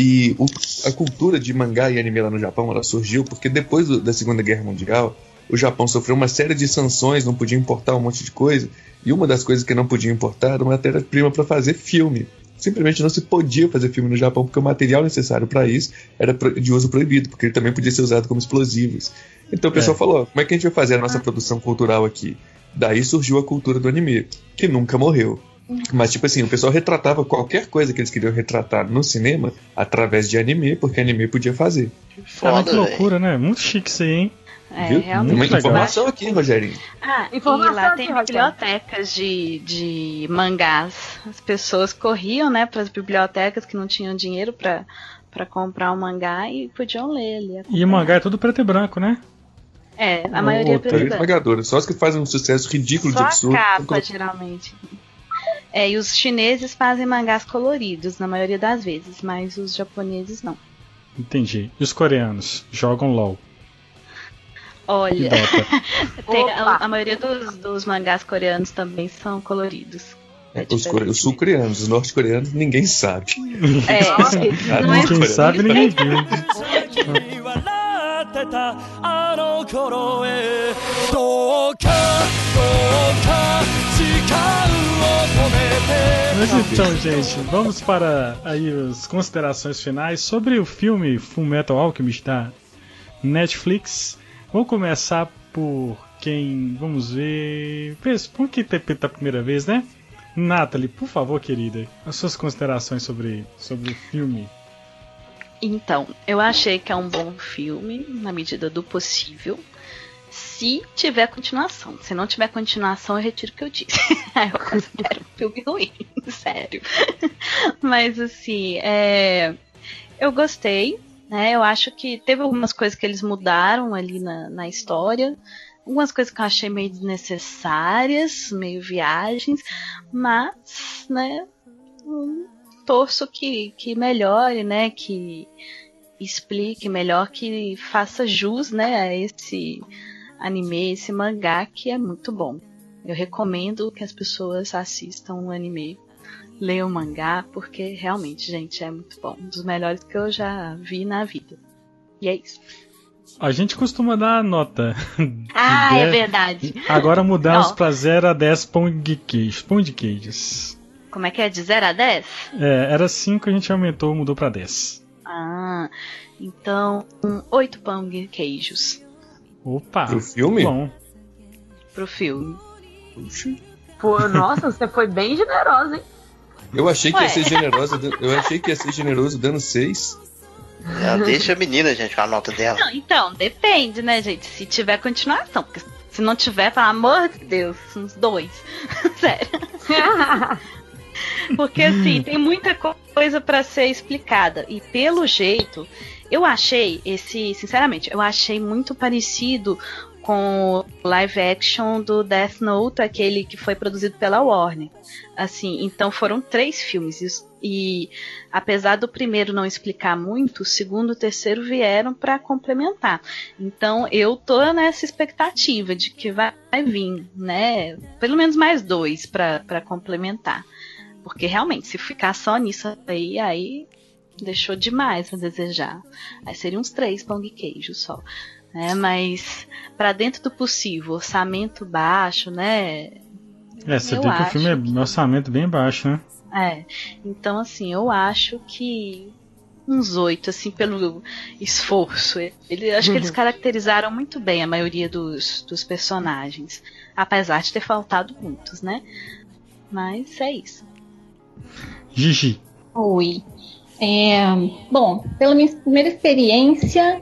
E o, a cultura de mangá e anime lá no Japão ela surgiu porque depois do, da Segunda Guerra Mundial o Japão sofreu uma série de sanções, não podia importar um monte de coisa. E uma das coisas que não podia importar era matéria-prima para fazer filme. Simplesmente não se podia fazer filme no Japão porque o material necessário para isso era de uso proibido, porque ele também podia ser usado como explosivos. Então o pessoal é. falou: como é que a gente vai fazer a nossa produção cultural aqui? Daí surgiu a cultura do anime, que nunca morreu. Mas, tipo assim, o pessoal retratava qualquer coisa que eles queriam retratar no cinema através de anime, porque anime podia fazer. Foda, que loucura, né? Muito chique isso aí, hein? É, Viu? realmente. Muita informação aqui, Rogerinho. Ah, informação e lá tem bibliotecas de, de mangás. As pessoas corriam, né, para as bibliotecas que não tinham dinheiro para para comprar um mangá e podiam ler ali. E o mangá é tudo preto e branco, né? É, a maioria é preto e branco. Só as que fazem um sucesso ridículo Só de absurdo. a capa, geralmente. É, e os chineses fazem mangás coloridos, na maioria das vezes, mas os japoneses não. Entendi. E os coreanos? Jogam LOL. Olha, tem, a, a, maioria dos, dos, mangás coreanos também são coloridos. É, os, os sul-coreanos, os norte-coreanos, ninguém sabe. É, não é quem sabe, ninguém viu. Mas então, gente, vamos para aí as considerações finais sobre o filme Full Metal Alchemist da Netflix. Vamos começar por quem, vamos ver, por que interpreta a primeira vez, né? Nathalie, por favor, querida, as suas considerações sobre, sobre o filme. Então, eu achei que é um bom filme, na medida do possível se tiver continuação. Se não tiver continuação, eu retiro o que eu disse. eu considero um filme ruim, sério. Mas assim, é... eu gostei. Né? Eu acho que teve algumas coisas que eles mudaram ali na, na história. Algumas coisas que eu achei meio desnecessárias, meio viagens, mas, né, torço que, que melhore, né, que explique melhor, que faça jus, né, a esse anime, esse mangá que é muito bom. Eu recomendo que as pessoas assistam o anime, leiam o mangá, porque realmente, gente, é muito bom. Um dos melhores que eu já vi na vida. E é isso. A gente costuma dar nota. Ah, 10... é verdade. Agora mudamos para 0 a 10 pão de queijo. Pão de queijos. Como é que é? De 0 a 10? É, era 5, a gente aumentou, mudou para 10. Ah, então, 8 pão de queijos. Opa! Pro filme? Bom. Pro filme. Puxa. Pô, nossa, você foi bem generosa, hein? Eu achei que Ué. ia ser generosa, eu achei que ia ser generoso dando 6. Já deixa a menina, gente, com a nota dela. Não, então, depende, né, gente? Se tiver continuação. Porque se não tiver, pelo amor de Deus, uns dois. Sério. porque assim, tem muita coisa para ser explicada. E pelo jeito, eu achei esse, sinceramente, eu achei muito parecido com o live action do Death Note, aquele que foi produzido pela Warner. Assim, então foram três filmes e, apesar do primeiro não explicar muito, o segundo e o terceiro vieram para complementar. Então eu tô nessa expectativa de que vai, vai vir, né? Pelo menos mais dois para complementar. Porque realmente, se ficar só nisso aí, aí deixou demais a desejar. Aí seriam uns três pão de queijo só. Né? Mas para dentro do possível, orçamento baixo, né? É, você vê que o filme é orçamento bem baixo, né? É. Então, assim, eu acho que uns oito, assim, pelo esforço. Ele, acho que eles caracterizaram muito bem a maioria dos, dos personagens. Apesar de ter faltado muitos, né? Mas é isso. Gigi. Oi. É, bom, pela minha primeira experiência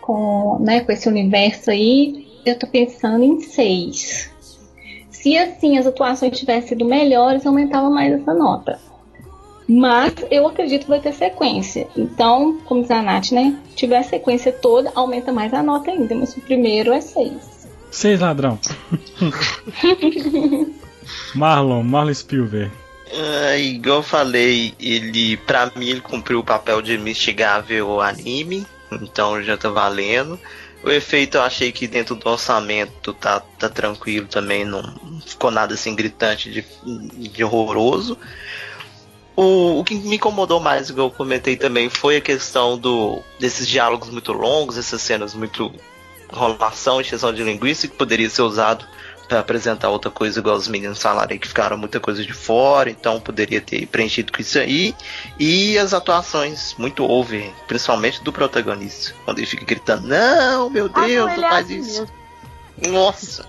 com, né, com esse universo aí, eu tô pensando em seis. Se assim as atuações tivessem sido melhores, aumentava mais essa nota. Mas eu acredito que vai ter sequência. Então, como diz a Nath, né? Tiver a sequência toda, aumenta mais a nota ainda. Mas o primeiro é seis. Seis ladrão. Marlon, Marlon Spielberg. Uh, igual eu falei, ele, pra mim, ele cumpriu o papel de investigável anime, então já tá valendo. O efeito eu achei que dentro do orçamento tá, tá tranquilo também, não ficou nada assim gritante de, de horroroso. O, o que me incomodou mais, igual eu comentei também, foi a questão do, desses diálogos muito longos, essas cenas muito enrolação, extensão de linguiça, que poderia ser usado para apresentar outra coisa, igual os meninos falaram aí, que ficaram muita coisa de fora, então poderia ter preenchido com isso aí. E as atuações muito over, principalmente do protagonista, quando ele fica gritando: Não, meu Deus, não faz assim isso. Nossa!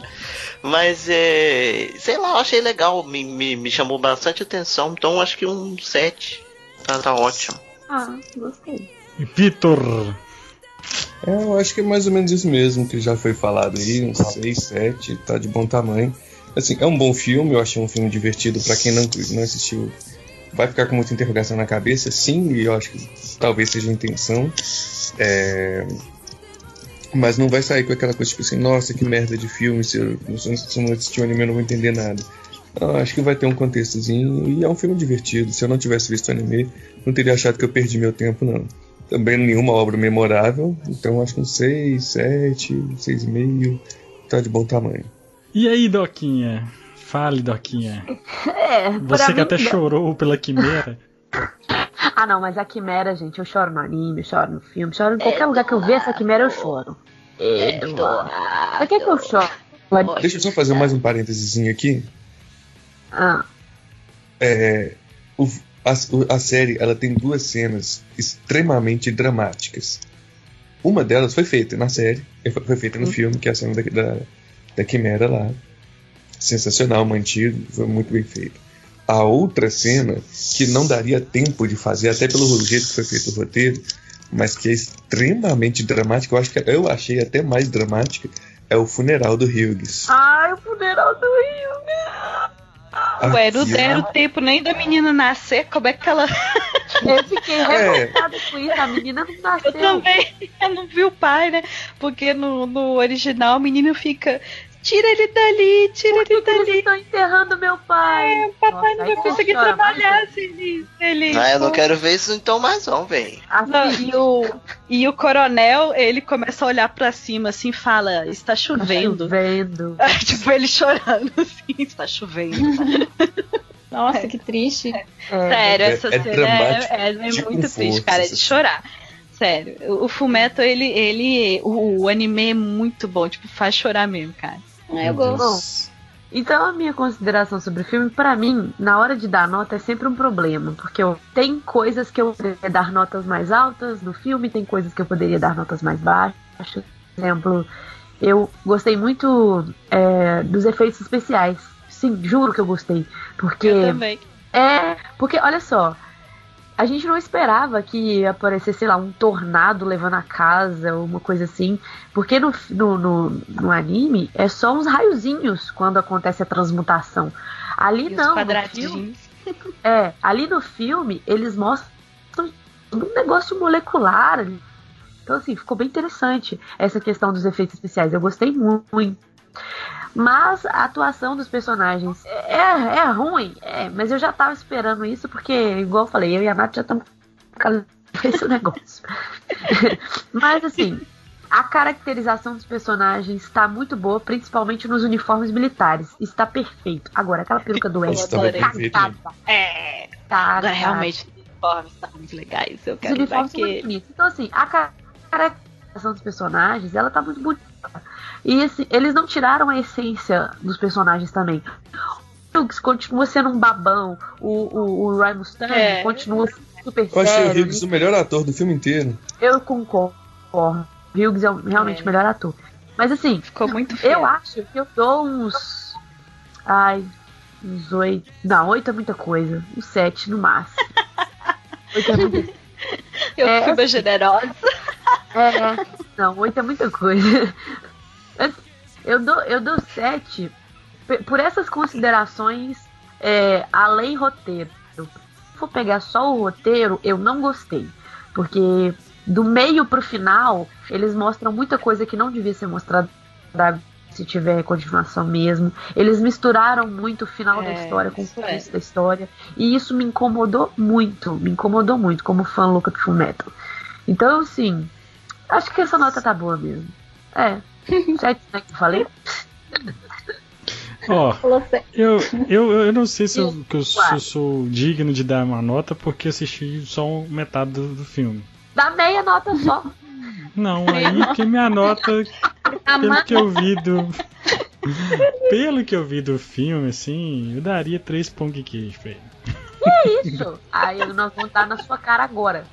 Mas é. Sei lá, eu achei legal, me, me, me chamou bastante atenção, então acho que um 7 tá, tá ótimo. Ah, gostei. E Vitor? É, eu acho que é mais ou menos isso mesmo que já foi falado aí, uns 6, 7, tá de bom tamanho. Assim, é um bom filme, eu achei um filme divertido para quem não, não assistiu. Vai ficar com muita interrogação na cabeça, sim, e eu acho que talvez seja a intenção. É, mas não vai sair com aquela coisa tipo assim, nossa, que merda de filme, se eu, se eu não assistir o anime eu não vou entender nada. Eu acho que vai ter um contextozinho e é um filme divertido. Se eu não tivesse visto o anime, não teria achado que eu perdi meu tempo, não. Também nenhuma obra memorável, então acho que um 6, 7, 6,5, tá de bom tamanho. E aí, Doquinha? Fale, Doquinha. É, Você que até chorou pela Quimera. Ah, não, mas a Quimera, gente, eu choro no anime, eu choro no filme, choro em qualquer lugar que eu ver essa Quimera, eu choro. Eduardo. Por que, que eu choro? Deixa eu só fazer mais um parênteses aqui. Ah. É, o, a, a série ela tem duas cenas extremamente dramáticas. Uma delas foi feita na série, foi feita no hum. filme, que é a cena da, da, da Quimera lá. Sensacional, mantido, foi muito bem feito a outra cena que não daria tempo de fazer, até pelo jeito que foi feito o roteiro, mas que é extremamente dramática, eu acho que eu achei até mais dramática, é o funeral do Hughes. Ai, o funeral do Hughes! Ué, não deram tempo nem da menina nascer, como é que ela. Eu fiquei revoltada é. com isso, a menina não nasceu. Eu também, eu não vi o pai, né? Porque no, no original o menino fica Tira ele dali, tira Por que ele dali. Eles estão enterrando meu pai. É, papai Nossa, não vai conseguir trabalhar se ele, Ah, eu não quero ver isso então mais não, velho. E o, e o coronel, ele começa a olhar pra cima assim fala, está chovendo. Está chovendo. tipo, ele chorando assim, está chovendo. Nossa, que triste. É. Sério, essa é, cena é, é, é tipo muito triste, cara, de chorar. Sério, o Fumeto, ele, ele o, o anime é muito bom, tipo, faz chorar mesmo, cara. É, eu gosto. Então a minha consideração sobre o filme, para mim, na hora de dar nota é sempre um problema, porque eu, tem coisas que eu poderia dar notas mais altas no filme, tem coisas que eu poderia dar notas mais baixas. Por exemplo, eu gostei muito é, dos efeitos especiais. Sim, juro que eu gostei, porque eu também. É, porque olha só, a gente não esperava que ia aparecer, sei lá, um tornado levando a casa, ou uma coisa assim. Porque no, no, no, no anime é só uns raiozinhos quando acontece a transmutação. Ali e não. quadradinhos. Filme, é, ali no filme eles mostram um negócio molecular. Então, assim, ficou bem interessante essa questão dos efeitos especiais. Eu gostei muito. Mas a atuação dos personagens é, é ruim, é, mas eu já tava esperando isso, porque, igual eu falei, eu e a Nath já estamos esse negócio. mas assim, a caracterização dos personagens está muito boa, principalmente nos uniformes militares. Está perfeito. Agora, aquela peruca do Ed tá É. Tá, Agora, realmente, os uniformes estão muito legais. Eu quero os uniformes são muito bonitos. Então, assim, a caracterização dos personagens, ela tá muito bonita. E esse, eles não tiraram a essência dos personagens também. O Hughes continua sendo um babão, o, o, o Ryan Mustang é. continua super Eu sério. Eu achei o Hughes o melhor ator do filme inteiro. Eu concordo. O Hughes é realmente é. o melhor ator. Mas assim, ficou muito feio. Eu acho que eu dou uns. Ai, uns oito. Não, oito é muita coisa. Uns sete no máximo. oito é muita Eu é, fui assim, generosa. É, não, oito é muita coisa. Eu dou, eu dou sete por essas considerações é, além roteiro. Se for pegar só o roteiro, eu não gostei. Porque do meio pro final, eles mostram muita coisa que não devia ser mostrada se tiver continuação mesmo. Eles misturaram muito o final é, da história com o começo é. da história. E isso me incomodou muito. Me incomodou muito como fã louca de Fullmetal. Então, assim, acho que essa nota tá boa mesmo. É. Sete, né, que eu falei? Ó, eu, eu, eu não sei se eu, eu, se eu, sou digno de dar uma nota porque assisti só metade do, do filme. Dá meia nota só. Não, aí porque minha nota, pelo que eu vi do. Pelo que eu vi do filme, assim, eu daria três pão de queijo pra ele. é isso? Aí nós vamos dar na sua cara agora.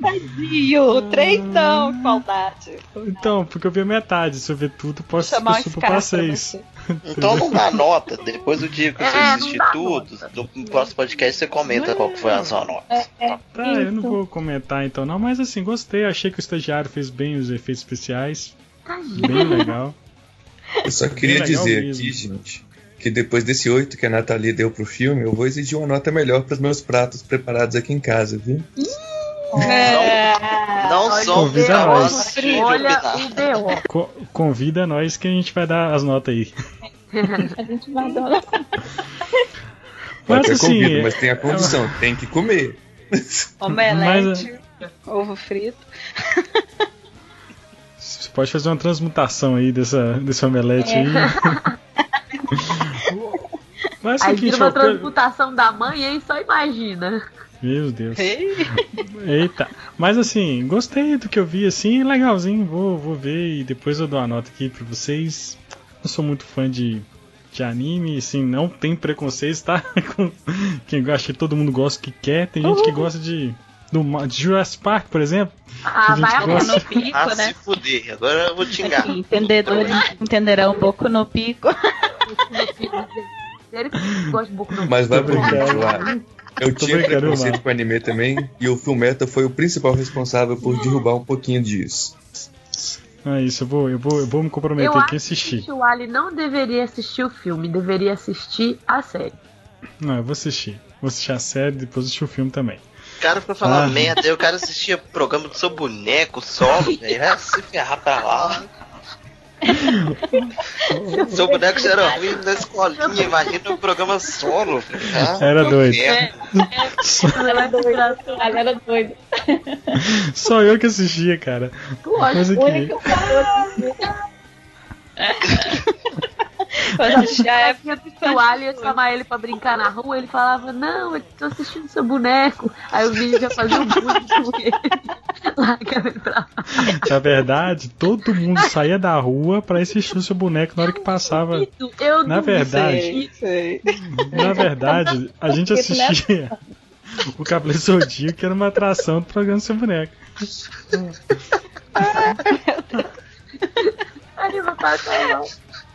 Tadinho, três não, saudade. Então, porque eu vi a metade, se eu ver tudo, posso chamar super pra seis. Então não dá nota. Depois do dia que você é, assistir tudo, no próximo podcast você comenta qual foi a sua nota. É, é, tá, eu não vou comentar então não, mas assim, gostei, achei que o estagiário fez bem os efeitos especiais. Bem legal. Eu só queria dizer mesmo. aqui, gente, que depois desse 8 que a Nathalie deu pro filme, eu vou exigir uma nota melhor para os meus pratos preparados aqui em casa, viu? É. Não, não convida nós. Olha o B.O. Co convida nós que a gente vai dar as notas aí. a gente vai dar. Mas, assim, convido, mas tem a condição, é... tem que comer. Omelete, mas, ovo frito. Você pode fazer uma transmutação aí dessa, desse omelete é. aí. mas, aí vira uma transmutação da mãe, hein? Só imagina. Meu Deus. Eita. Mas assim, gostei do que eu vi, assim, legalzinho. Vou, vou ver e depois eu dou uma nota aqui pra vocês. Eu sou muito fã de, de anime, assim, não tem preconceito, tá? Quem gosta, todo mundo gosta que quer. Tem gente que gosta de. Do, de Jurassic Park, por exemplo. Ah, vai gosta... no pico, ah, né? se fuder, agora eu vou te enganar. Entendedores entenderão um pouco no pico. Mas vai brincar lá. Eu tinha preconceito com anime também, e o Fullmetal foi o principal responsável por derrubar um pouquinho disso. Ah, isso, eu vou, eu vou, eu vou me comprometer eu aqui a assistir. Que o Ali não deveria assistir o filme, deveria assistir a série. Não, eu vou assistir. Vou assistir a série, depois assistir o filme também. Cara, pra falar ah. merda, eu quero assistir programa do seu boneco solo, velho. Vai se ferrar pra lá. Seu boneco já era ruim na escolinha, imagina o programa solo. Ah, era doido. É, é, era doido. Era doido. Só eu que assistia, cara. Lógico, o único que eu Mas já é o Ali ia chamar ele pra brincar na rua, ele falava, não, eu tô assistindo seu boneco. Aí o vídeo já fazia um bullying com ele. Larga ele pra lá. Na verdade, todo mundo saía da rua pra assistir o seu boneco na hora que passava. Eu na verdade, sei, na verdade, a gente assistia o Cabelo Zodíaco, que era uma atração do programa do seu boneco. Ai, meu pai tá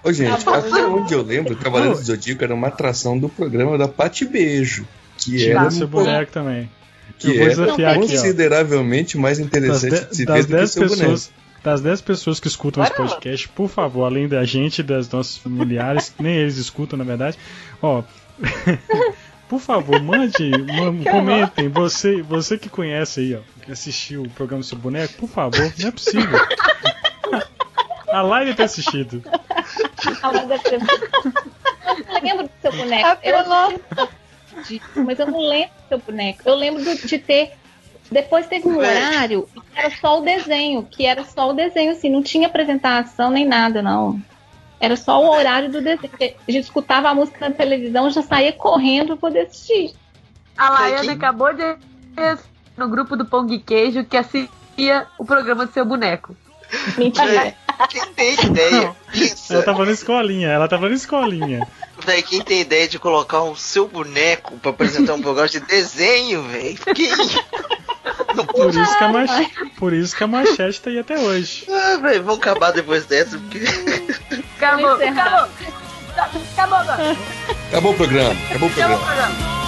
Ô, gente, tá até onde eu lembro, Cavaleiros do Zodíaco era uma atração do programa da Pati Beijo. Que era. seu boneco também. Que era consideravelmente mais interessante de, se ver do que seu pessoas, boneco. Das 10 pessoas que escutam esse podcast, por favor, além da gente e das nossos familiares, nem eles escutam, na verdade, ó. por favor, mande, comentem. Você, você que conhece aí, ó, que assistiu o programa do seu boneco, por favor, não é possível. A live ter assistido. A live deve ter Eu lembro do seu boneco. Eu de, mas eu não lembro do seu boneco. Eu lembro de ter. Depois teve um horário que era só o desenho, que era só o desenho, assim, não tinha apresentação nem nada, não. Era só o horário do desenho. A gente escutava a música na televisão já saía correndo pra poder assistir. A Laiane acabou de no grupo do Pão de Queijo que assistia o programa do seu boneco. Mentira. Quem tem ideia? Isso. Ela tava na escolinha, ela tava na escolinha. Véi, quem tem ideia de colocar o seu boneco pra apresentar um programa de desenho, velho? Quem? por, isso que a mach... por isso que a machete tá aí até hoje. Ah, velho, vamos acabar depois dessa. Porque... Acabou, acabou. Acabou agora. Acabou o programa. Acabou o programa. Acabou o programa.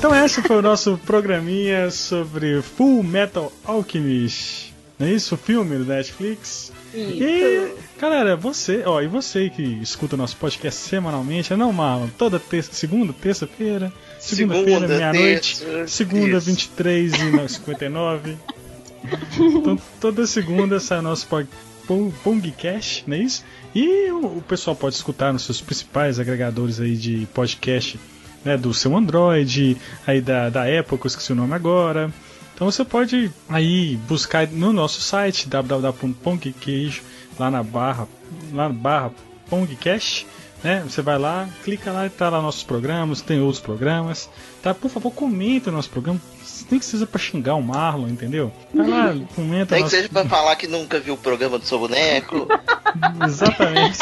Então esse foi o nosso programinha sobre Full Metal Alchemist. Não é isso? O filme do Netflix. Isso. E, galera, você, ó, e você que escuta o nosso podcast semanalmente, não, Marlon, toda terça, segunda, terça-feira, segunda-feira, meia-noite, segunda, 23 e 59. então, toda segunda sai o nosso Pongcast, não é isso? E o, o pessoal pode escutar nos seus principais agregadores aí de podcast né, do seu Android, aí da, da Apple, que eu esqueci o nome agora. Então você pode aí buscar no nosso site www.pongqueijo, lá na barra, lá na barra Pongcast, né? Você vai lá, clica lá e tá lá nossos programas, tem outros programas, tá? Por favor, comenta o nosso programa. Nem que seja pra xingar o Marlon, entendeu? Tá lá, comenta. Nem nosso... que seja pra falar que nunca viu o programa do seu boneco. Exatamente.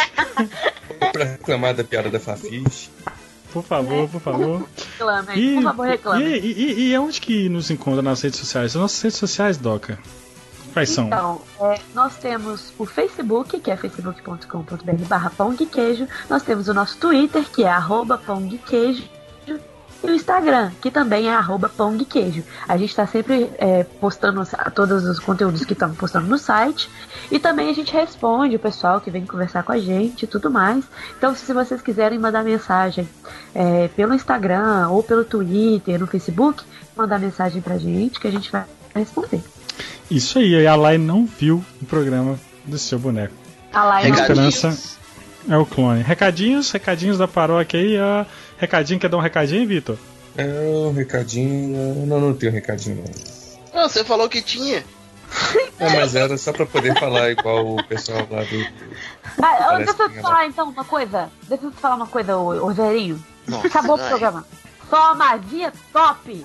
pra reclamar da piada da Fafiche. Por favor, por favor. Reclame, e, por favor, reclame. E, e, e, onde que nos encontra nas redes sociais? As nossas redes sociais, Doca. Quais são? Então, é, nós temos o Facebook, que é facebook.com.br barra pão de queijo. Nós temos o nosso Twitter, que é arroba pão de queijo. E o Instagram, que também é arroba pão de queijo. A gente está sempre é, postando todos os conteúdos que estamos postando no site. E também a gente responde o pessoal que vem conversar com a gente e tudo mais. Então, se vocês quiserem mandar mensagem é, pelo Instagram ou pelo Twitter, no Facebook, mandar mensagem pra gente que a gente vai responder. Isso aí, a Lai não viu o programa do seu boneco. A Lai a esperança é o clone. Recadinhos, recadinhos da paróquia aí. Ó. Recadinho, quer dar um recadinho, Vitor? É, um recadinho. Não, não tenho recadinho. Não, ah, você falou que tinha. É, mas era só pra poder falar igual o pessoal lá do. Ah, deixa eu te falar então uma coisa. Deixa eu te falar uma coisa, Rogerinho. Acabou o programa. Só magia top!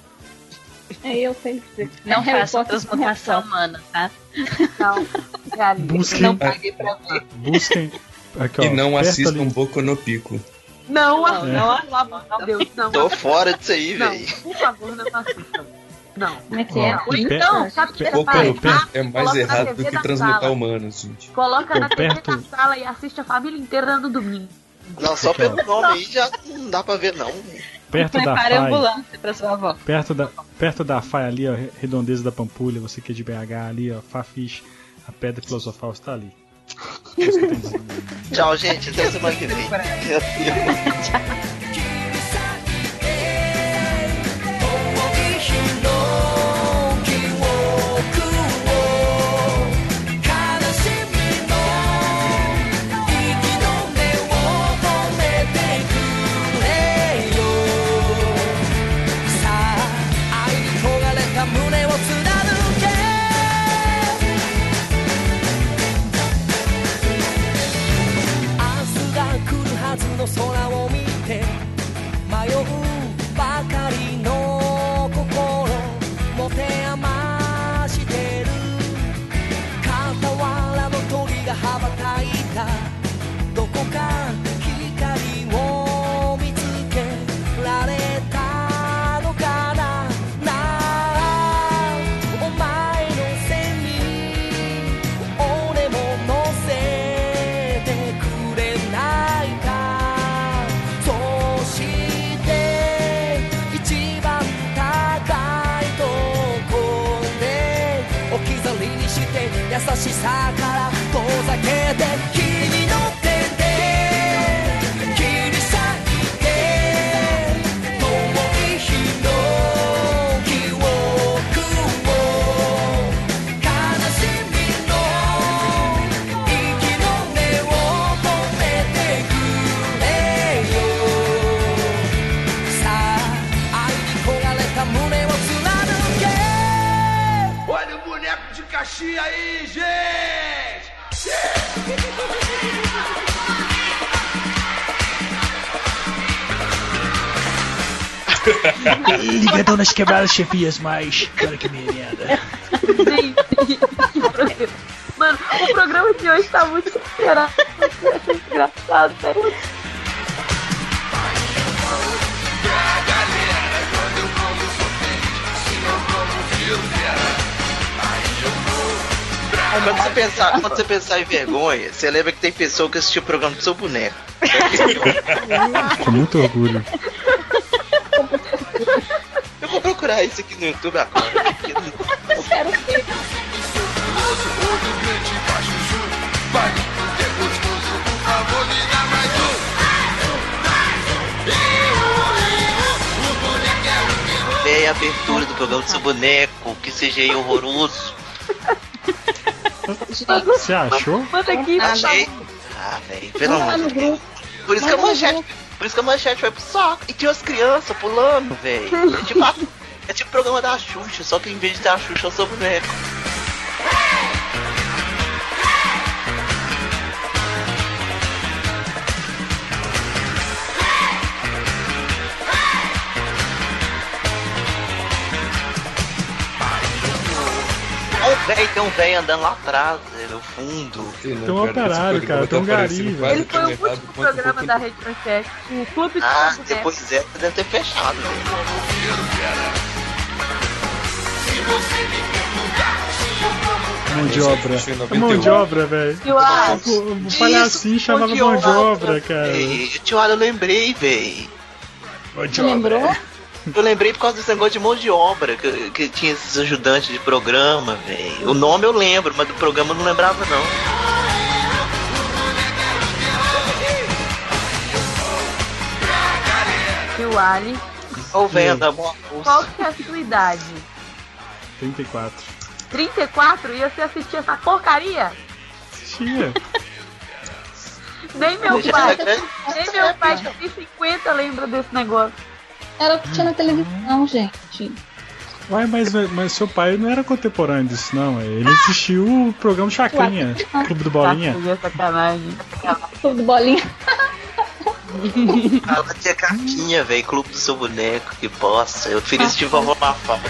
É, eu sempre. Não faça transmutação humana, tá? Não, busquem, não paguei pra ver. Busquem. Aqui, ó, e não assistam um pouco no pico. Não, não, é. não, não, Deus, não. Tô fora disso aí, velho. Por favor, não assistam. Não. Como é que é? Ou então, sabe que você É mais errado do que transmutar humanos, gente. Coloca na TV perto... da sala e assiste a família inteira no domingo. Não, só pelo nome aí já não dá pra ver, não. Perto da FAI. ambulância pra sua avó. Perto da, perto da FAI ali, ó, Redondeza da Pampulha, você que é de BH ali, ó, Fafiche, a Pedra Filosofal está ali. Tchau, gente. Até semana que vem. Tchau. Ligadão nas quebradas chefias, mas. Cara que merda. Mano, o programa de hoje tá muito engraçado, sério. Quando você, pensar, quando você pensar em vergonha, você lembra que tem pessoa que assistiu o programa do seu boneco. Com muito orgulho. Procurar isso aqui no YouTube agora. Ver. Véi, a abertura do programa do seu boneco, que seja horroroso. Você achou? Manda aqui, Achei. Ah, velho, pelo amor de Deus. Por isso que a manchete. Por isso que a manchete vai pro saco. E tinha as crianças pulando, velho. Tipo, é tipo o programa da Xuxa, só que em vez de ter a Xuxa, é eu sou boneco. Véi, tem um velho andando lá atrás, no é fundo. Tem um operário, cara, tem um gari, velho. Ele foi o último programa da Rede Manchete, o Clube de Ah, depois é, deve ter fechado. Né? Mão de obra. É mão de obra, velho. O, o palhacinho chamava mão de obra, cara. Tio, eu lembrei, velho. Você lembrou? Eu lembrei por causa desse negócio de mão de obra, que, que tinha esses ajudantes de programa, velho. O nome eu lembro, mas do programa eu não lembrava não. Tio Ali. Ô, venda, Qual que é a sua idade? 34. 34? E você assistia essa porcaria? Assistia. Nem meu pai, nem meu pai que tem 50 lembra desse negócio. Era o que tinha na televisão, gente. Uai, mas, mas seu pai não era contemporâneo disso, não. Ele assistiu o programa Chacrinha, Clube do Bolinha. sacanagem. Clube do Bolinha. Ela tinha cartinha, velho. Clube do seu boneco, que bosta. Eu preferi assistir Vovó Mafalda.